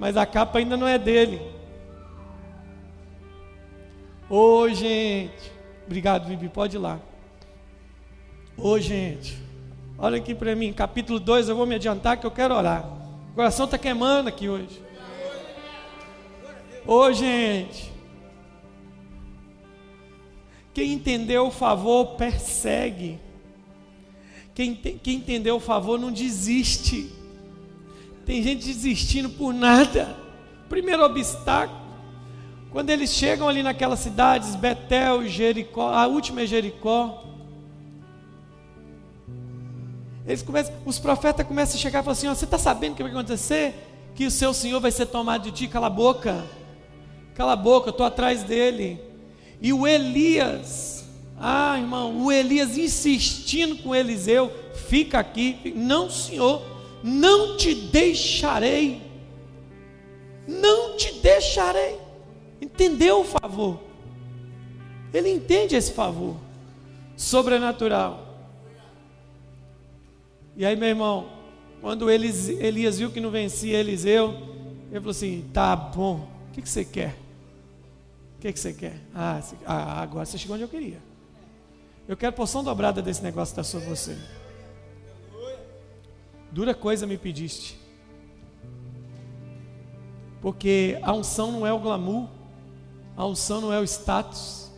[SPEAKER 1] mas a capa ainda não é dele. Ô gente, obrigado, Vivi, pode ir lá. Ô gente, olha aqui para mim, capítulo 2, eu vou me adiantar que eu quero orar. O coração está queimando aqui hoje. Ô gente, quem entendeu o favor persegue. Quem, quem entendeu o favor não desiste. Tem gente desistindo por nada. Primeiro obstáculo. Quando eles chegam ali naquelas cidades, Betel, Jericó, a última é Jericó. Eles começam, os profetas começam a chegar e falar assim: ó, Você está sabendo o que vai acontecer? Que o seu Senhor vai ser tomado de ti, cala a boca, cala a boca, eu estou atrás dele. E o Elias, ah irmão, o Elias insistindo com Eliseu: Fica aqui, não senhor, não te deixarei, não te deixarei. Entendeu o favor? Ele entende esse favor sobrenatural. E aí, meu irmão, quando Elias viu que não vencia Eliseu, ele falou assim: tá bom, o que, que você quer? O que, que você quer? Ah, ah, agora você chegou onde eu queria. Eu quero porção dobrada desse negócio que está sobre você. Dura coisa me pediste. Porque a unção não é o glamour, a unção não é o status,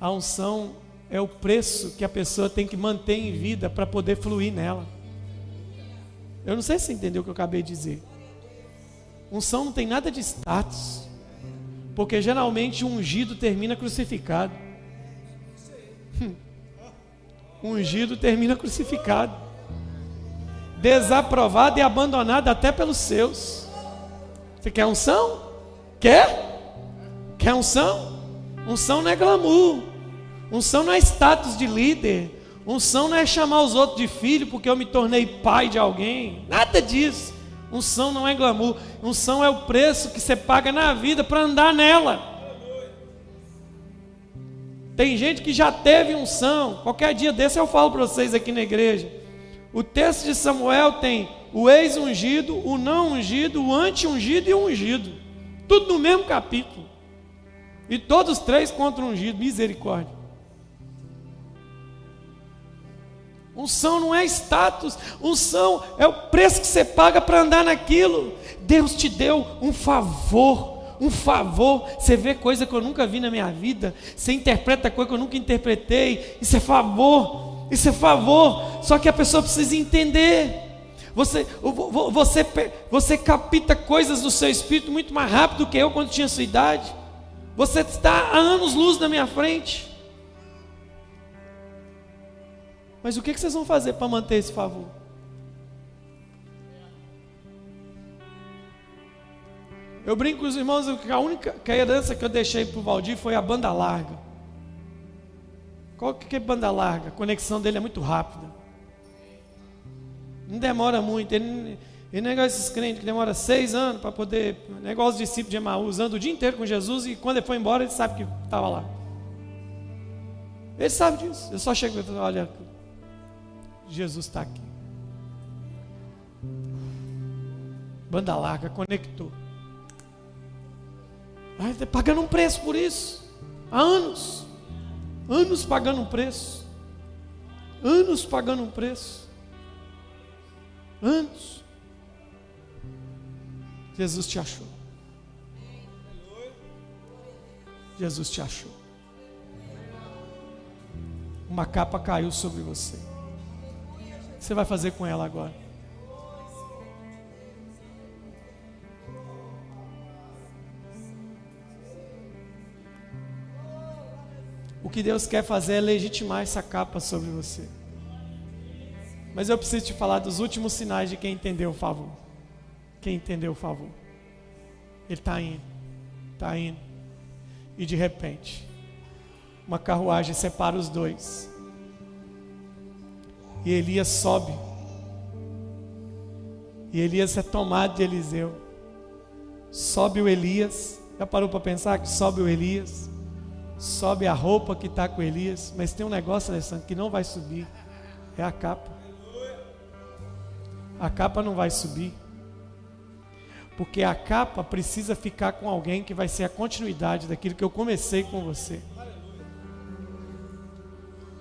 [SPEAKER 1] a unção é o preço que a pessoa tem que manter em vida para poder fluir nela. Eu não sei se entendeu o que eu acabei de dizer. Unção não tem nada de status. Porque geralmente um ungido termina crucificado. ungido termina crucificado. Desaprovado e abandonado até pelos seus. Você quer unção? Quer? Quer unção? Unção não é glamour. Unção não é status de líder. Unção não é chamar os outros de filho porque eu me tornei pai de alguém. Nada disso. Unção não é glamour. Unção é o preço que você paga na vida para andar nela. Tem gente que já teve unção. Qualquer dia desse eu falo para vocês aqui na igreja. O texto de Samuel tem o ex-ungido, o não ungido, o anti-ungido e o ungido. Tudo no mesmo capítulo. E todos três contra ungido. Misericórdia. Unção não é status, unção é o preço que você paga para andar naquilo. Deus te deu um favor um favor. Você vê coisa que eu nunca vi na minha vida, você interpreta coisa que eu nunca interpretei. Isso é favor, isso é favor. Só que a pessoa precisa entender. Você, você, você capta coisas do seu espírito muito mais rápido do que eu quando tinha sua idade. Você está a anos luz na minha frente. Mas o que vocês vão fazer para manter esse favor? Eu brinco com os irmãos que a única que a herança que eu deixei para o Valdir foi a banda larga. Qual que é banda larga? A conexão dele é muito rápida. Não demora muito. Ele, ele é igual esses crentes que demora seis anos para poder. Negócio é discípulo de Emaús, anda o dia inteiro com Jesus e quando ele foi embora ele sabe que estava lá. Ele sabe disso. Eu só chego e falo, olha, Jesus está aqui. Banda larga, conectou. Vai pagando um preço por isso. Há anos. Anos pagando um preço. Anos pagando um preço. Anos. Jesus te achou. Jesus te achou. Uma capa caiu sobre você. O que você vai fazer com ela agora? O que Deus quer fazer é legitimar essa capa sobre você. Mas eu preciso te falar dos últimos sinais de quem entendeu o favor. Quem entendeu o favor. Ele está indo, está indo. E de repente, uma carruagem separa os dois. E Elias sobe. E Elias é tomado de Eliseu. Sobe o Elias. Já parou para pensar que sobe o Elias? sobe a roupa que está com Elias, mas tem um negócio, Alessandro, que não vai subir. É a capa. A capa não vai subir. Porque a capa precisa ficar com alguém que vai ser a continuidade daquilo que eu comecei com você.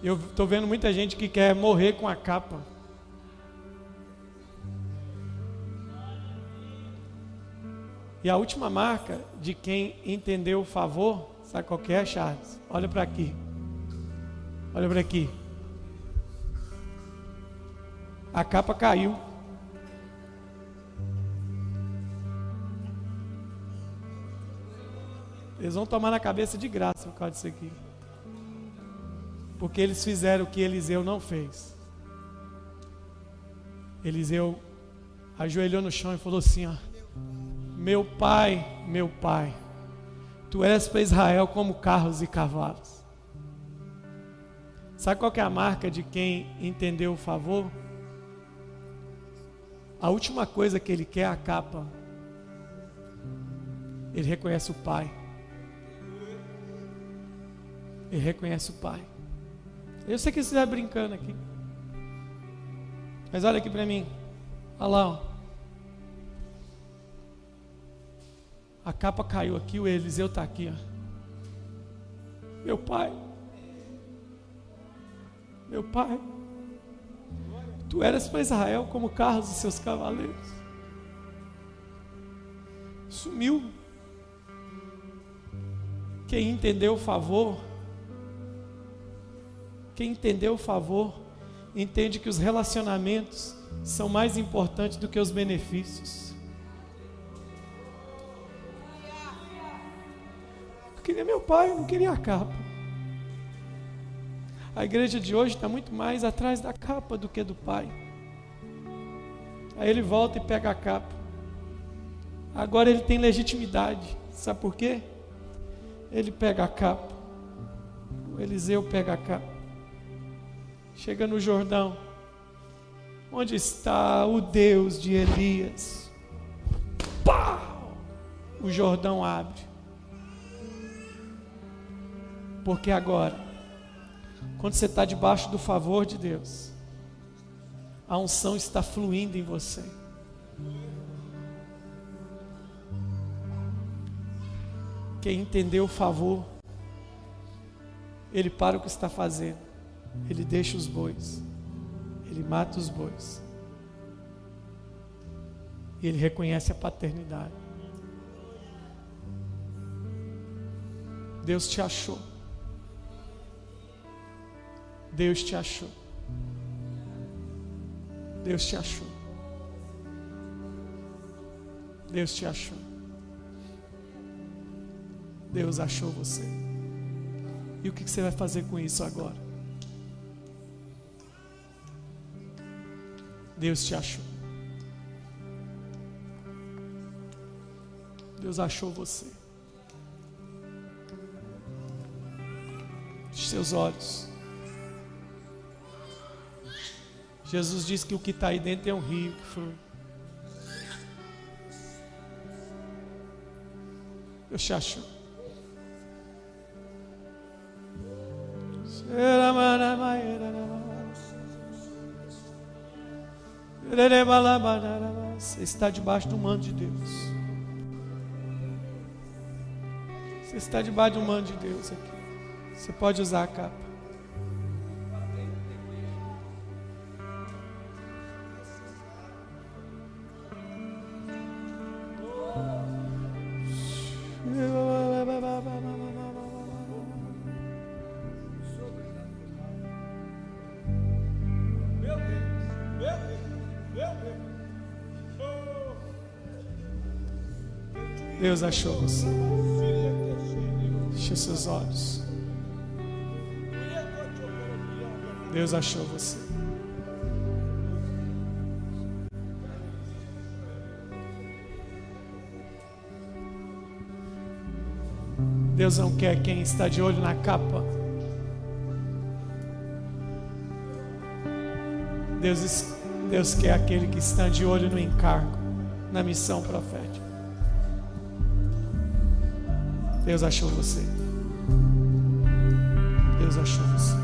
[SPEAKER 1] Eu estou vendo muita gente que quer morrer com a capa. E a última marca de quem entendeu o favor Sabe qual é, Charles? Olha para aqui. Olha para aqui. A capa caiu. Eles vão tomar na cabeça de graça por causa disso aqui. Porque eles fizeram o que Eliseu não fez. Eliseu ajoelhou no chão e falou assim: ó, Meu pai, meu pai, Tu és para Israel como carros e cavalos. Sabe qual é a marca de quem entendeu o favor? A última coisa que ele quer é a capa. Ele reconhece o Pai. Ele reconhece o Pai. Eu sei que você está brincando aqui. Mas olha aqui para mim. Olha lá. Ó. A capa caiu aqui, o Eliseu está aqui. Ó. Meu pai. Meu pai. Tu eras para Israel como carros e seus cavaleiros. Sumiu. Quem entendeu o favor, quem entendeu o favor, entende que os relacionamentos são mais importantes do que os benefícios. Eu queria meu pai, eu não queria a capa. A igreja de hoje está muito mais atrás da capa do que do pai. Aí ele volta e pega a capa. Agora ele tem legitimidade. Sabe por quê? Ele pega a capa. O Eliseu pega a capa. Chega no Jordão. Onde está o Deus de Elias? Pau! O Jordão abre. Porque agora, quando você está debaixo do favor de Deus, a unção está fluindo em você. Quem entendeu o favor, ele para o que está fazendo, ele deixa os bois, ele mata os bois, e ele reconhece a paternidade. Deus te achou. Deus te achou. Deus te achou. Deus te achou. Deus achou você. E o que você vai fazer com isso agora? Deus te achou. Deus achou você. Feche seus olhos. Jesus disse que o que está aí dentro é um rio que flui. Eu te acho. Você está debaixo do mando de Deus. Você está debaixo do mando de Deus aqui. Você pode usar a capa. Deus achou você. Feche seus olhos. Deus achou você. Deus não quer quem está de olho na capa. Deus, Deus quer aquele que está de olho no encargo, na missão profética. Deus achou você. Deus achou você.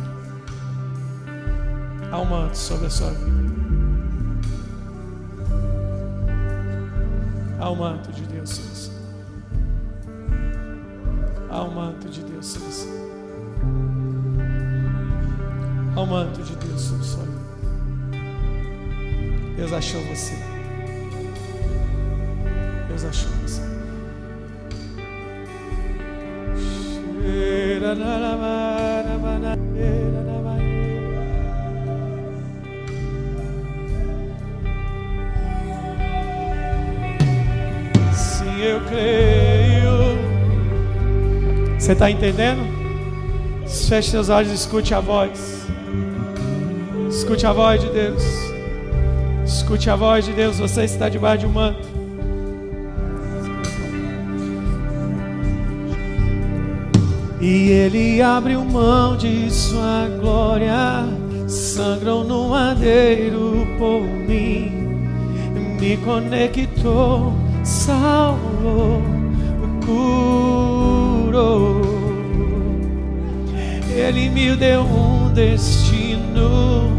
[SPEAKER 1] Há um manto sobre a sua vida. Há um manto de Deus sobre você. Há um manto de Deus sobre você. Há um manto de Deus sobre sua vida. Deus achou você. Deus achou você. Sim, eu creio. Você está entendendo? Feche seus olhos e escute a voz. Escute a voz de Deus. Escute a voz de Deus. Você está debaixo de um manto. E ele abriu mão de sua glória, sangrou no madeiro por mim, me conectou, salvou, curou. Ele me deu um destino,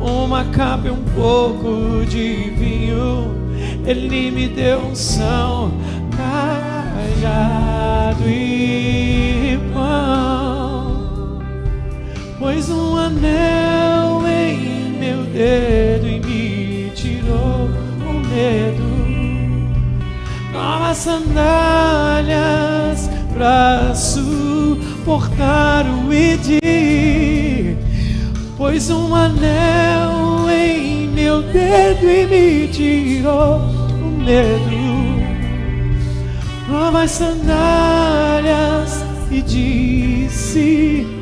[SPEAKER 1] uma capa e um pouco de vinho. Ele me deu um são, cajado e Pôs um anel em meu dedo e me tirou o medo. Novas sandálias para suportar o ID. Pôs um anel em meu dedo e me tirou o medo novas sandálias e disse: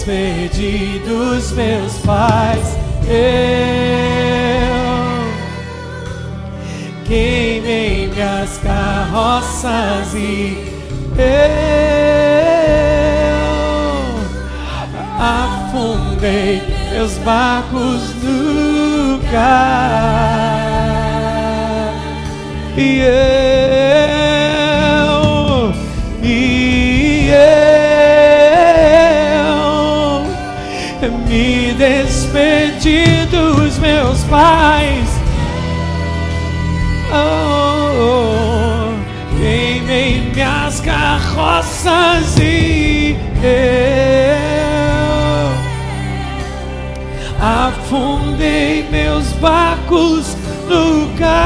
[SPEAKER 1] despedi dos meus pais. Eu queimei minhas carroças e eu afundei meus barcos no lugar. E eu, pais. Oh, oh, queimei minhas carroças e eu afundei meus barcos no lugar.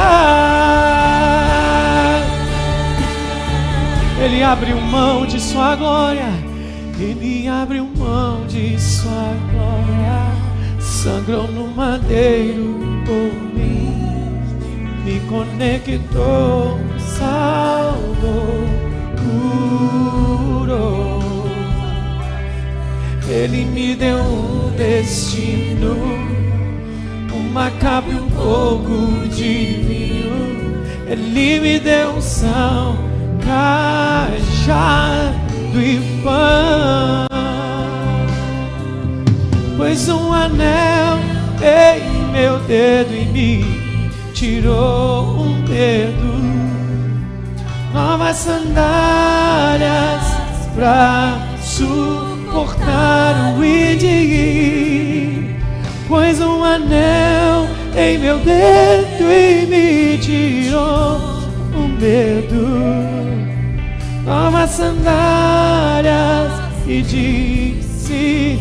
[SPEAKER 1] Ele abriu mão de sua glória. Ele abriu mão de sua glória. Sangrou no madeiro por mim. Me conectou, salvou, curou. Ele me deu um destino uma capa e um pouco de vinho. Ele me deu um são, cajado e pão. Pôs um anel em meu dedo e me tirou um dedo. Novas sandálias pra suportar o id pôs um anel em meu dedo e me tirou o medo. Novas sandálias e disse: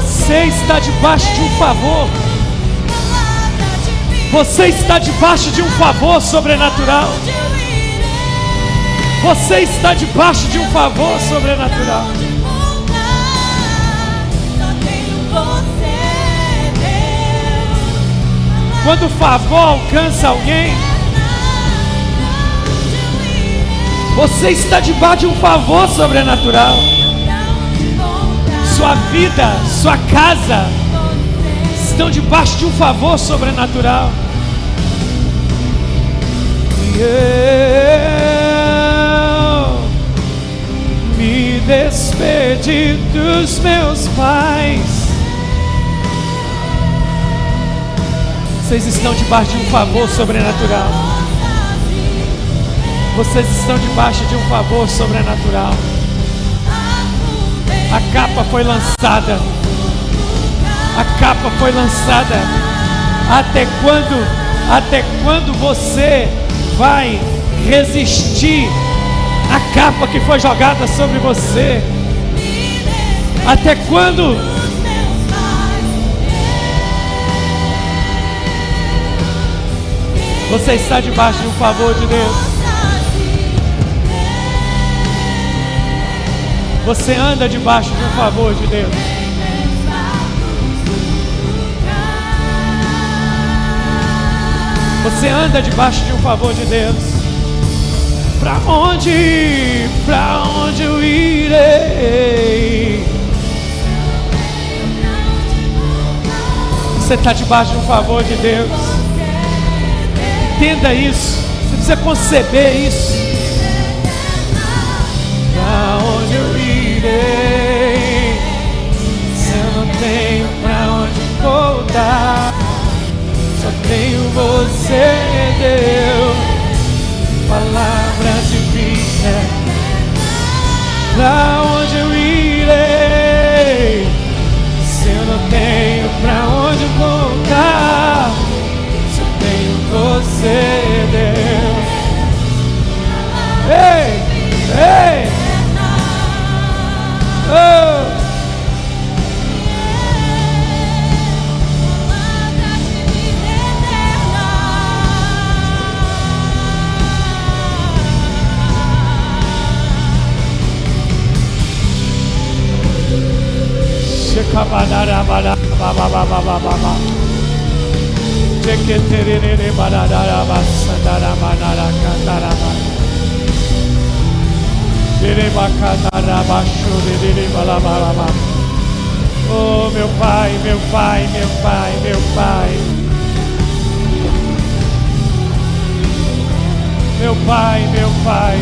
[SPEAKER 2] Você
[SPEAKER 1] está debaixo de um favor. Você está debaixo de um favor sobrenatural. Você está debaixo de um favor sobrenatural. Quando o favor alcança alguém, você está debaixo de um favor sobrenatural. Sua vida, sua casa estão debaixo de um favor sobrenatural. E eu me despedi dos meus pais. Vocês estão debaixo de um favor sobrenatural. Vocês estão debaixo de um favor sobrenatural. A capa foi lançada. A capa foi lançada. Até quando? Até quando você vai resistir à capa que foi jogada sobre você? Até quando? Você está debaixo de um favor de Deus. Você anda debaixo de um favor de Deus. Você anda debaixo de um favor de Deus. Pra onde, pra onde eu irei? Você está debaixo de um favor de Deus. Entenda isso. Você precisa conceber isso. Pra onde eu irei? Se eu não tenho pra onde voltar, tenho você, Deus. Palavras de vida. Pra onde eu irei? Se eu não tenho pra onde voltar, só tenho você, Deus. Ei, ei, oh. Oh, meu pai, meu pai, meu pai, meu pai. Meu pai, meu pai.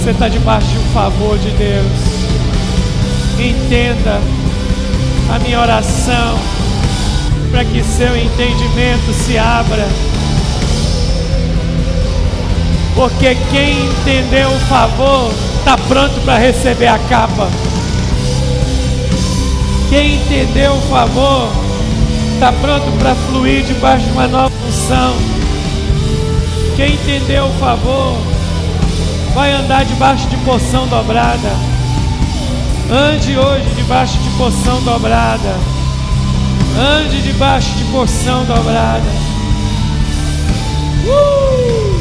[SPEAKER 1] Você está debaixo de um favor de Deus. Entenda a minha oração para que seu entendimento se abra. Porque quem entendeu o favor está pronto para receber a capa. Quem entendeu o favor está pronto para fluir debaixo de uma nova função. Quem entendeu o favor vai andar debaixo de porção dobrada. Ande hoje debaixo de porção dobrada. Ande debaixo de porção dobrada. Uh!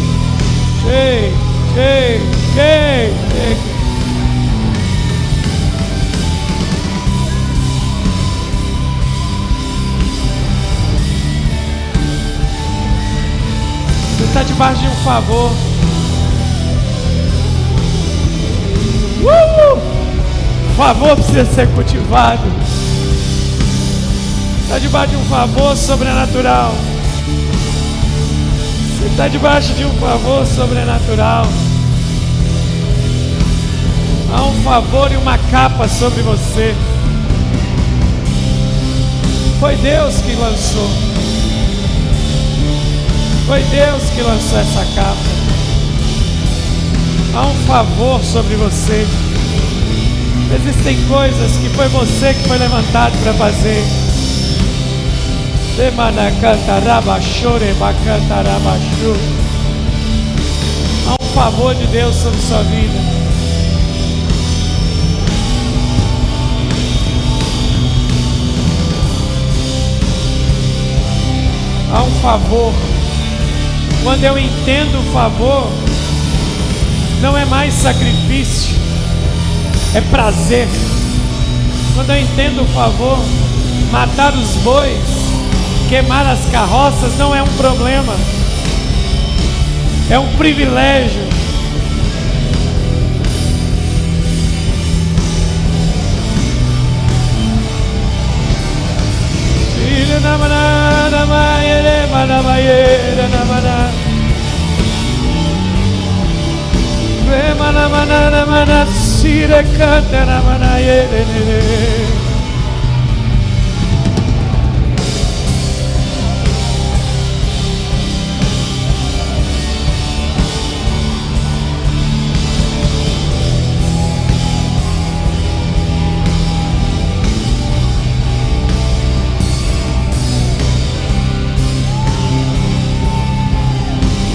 [SPEAKER 1] Ei, ei, ei, ei. Você está debaixo de um favor. Uh! Favor precisa ser cultivado. Está debaixo de um favor sobrenatural. Você está debaixo de um favor sobrenatural. Há um favor e uma capa sobre você. Foi Deus que lançou. Foi Deus que lançou essa capa. Há um favor sobre você. Existem coisas que foi você que foi levantado para fazer. Há um favor de Deus sobre sua vida. Há um favor. Quando eu entendo o favor, não é mais sacrifício, é prazer. Quando eu entendo o favor, matar os bois, queimar as carroças não é um problema, é um privilégio. Filho Rema na maná, na maná, sira canta na maná, ye, le, le, le.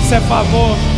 [SPEAKER 1] Isso é favor.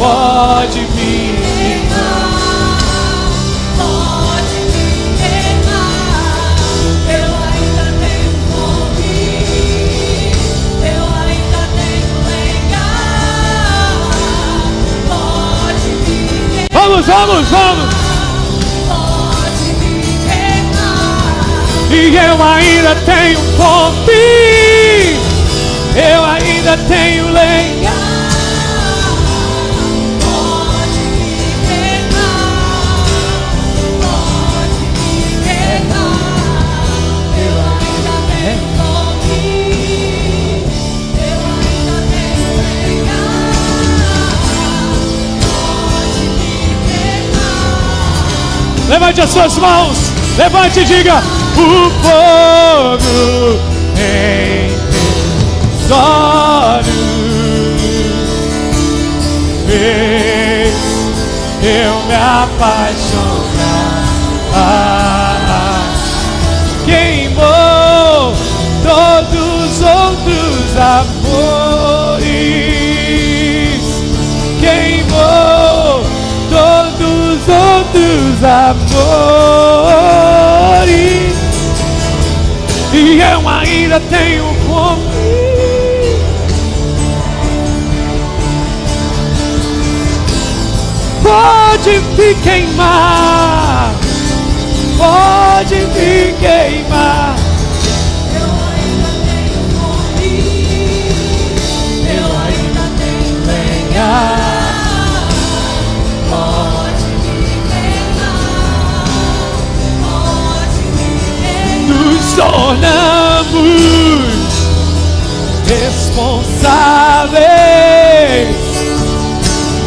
[SPEAKER 1] Pode me
[SPEAKER 2] Pode me eu ainda tenho fome, eu ainda tenho. Pode me
[SPEAKER 1] Vamos, vamos, vamos!
[SPEAKER 2] pode me
[SPEAKER 1] E eu ainda tenho fome, eu ainda tenho lenha. Levante as suas mãos, levante e diga: O fogo em teus olhos fez eu me apaixonar. Ah, queimou todos os outros amores queimou todos os outros amores e eu ainda tenho fome. Pode me queimar, pode me queimar. Tornamos responsáveis.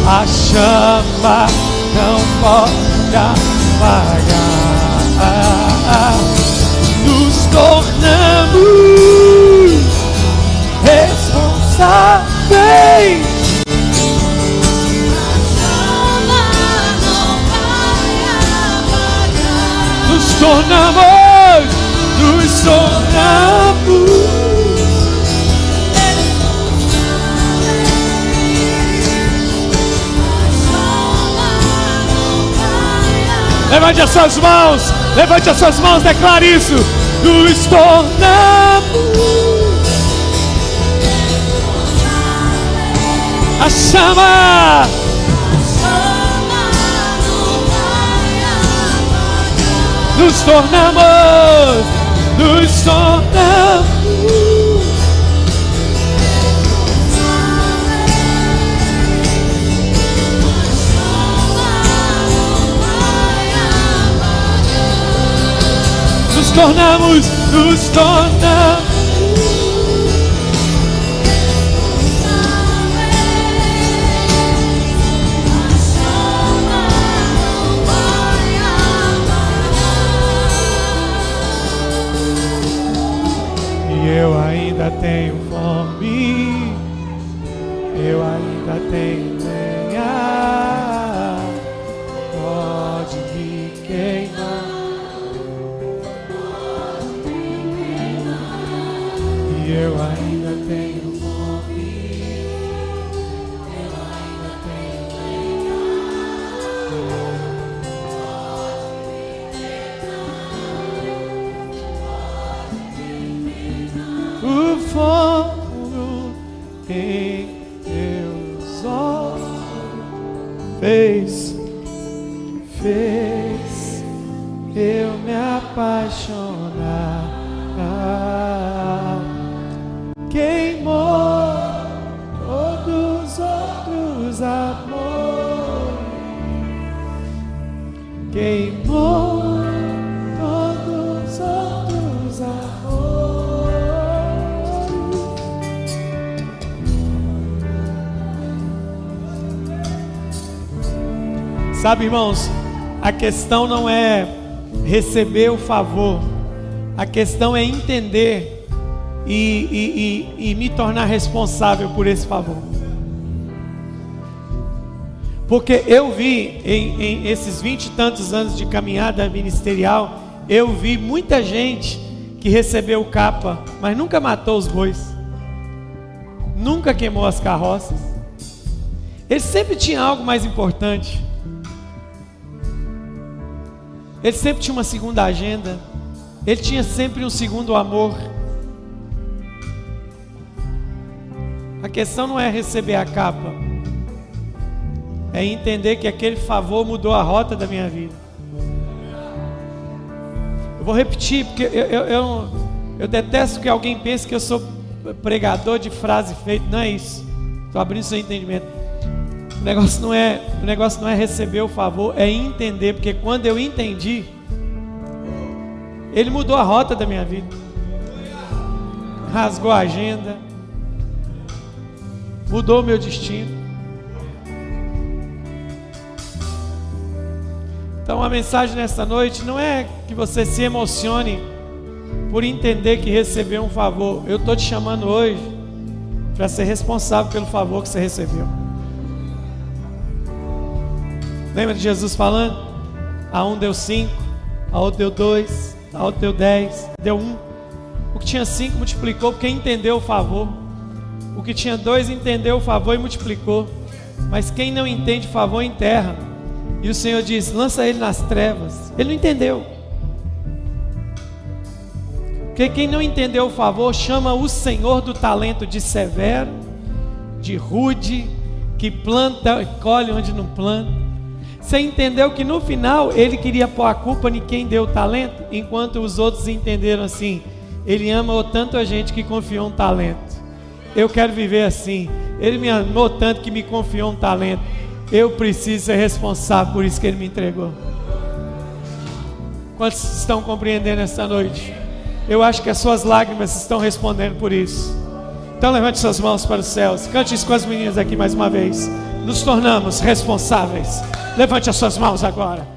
[SPEAKER 1] A chama não pode apagar. Nos tornamos responsáveis. Nos tornamos, nos. Levante as suas mãos, levante as suas mãos, declare isso. Nos tornamos. A chama, nos tornamos, nos tornamos. Nos tornamos, nos tornamos. Eu ainda tenho fome, eu ainda tenho Sabe, irmãos, a questão não é receber o favor, a questão é entender e, e- e- e me tornar responsável por esse favor. Porque eu vi em, em esses vinte e tantos anos de caminhada ministerial, eu vi muita gente que recebeu capa, mas nunca matou os bois, nunca queimou as carroças. Ele sempre tinha algo mais importante. Ele sempre tinha uma segunda agenda. Ele tinha sempre um segundo amor. A questão não é receber a capa, é entender que aquele favor mudou a rota da minha vida. Eu vou repetir, porque eu, eu, eu, eu detesto que alguém pense que eu sou pregador de frase feita. Não é isso. Estou abrindo seu entendimento. O negócio não é, o negócio não é receber o favor, é entender, porque quando eu entendi, ele mudou a rota da minha vida. Rasgou a agenda. Mudou o meu destino. Então a mensagem nessa noite não é que você se emocione por entender que recebeu um favor. Eu estou te chamando hoje para ser responsável pelo favor que você recebeu. Lembra de Jesus falando? A um deu cinco, a outro deu dois, a outro deu dez, deu um. O que tinha cinco multiplicou porque entendeu o favor. O que tinha dois entendeu o favor e multiplicou. Mas quem não entende o favor enterra. E o Senhor diz: lança ele nas trevas. Ele não entendeu. Porque quem não entendeu o favor chama o Senhor do talento de severo, de rude, que planta e colhe onde não planta. Você entendeu que no final ele queria pôr a culpa em quem deu o talento, enquanto os outros entenderam assim: ele ama tanto a gente que confiou um talento. Eu quero viver assim. Ele me amou tanto que me confiou um talento. Eu preciso ser responsável por isso que ele me entregou. Quantos estão compreendendo essa noite? Eu acho que as suas lágrimas estão respondendo por isso. Então levante suas mãos para os céus. Cante isso com as meninas aqui mais uma vez. Nos tornamos responsáveis. Levante as suas mãos agora.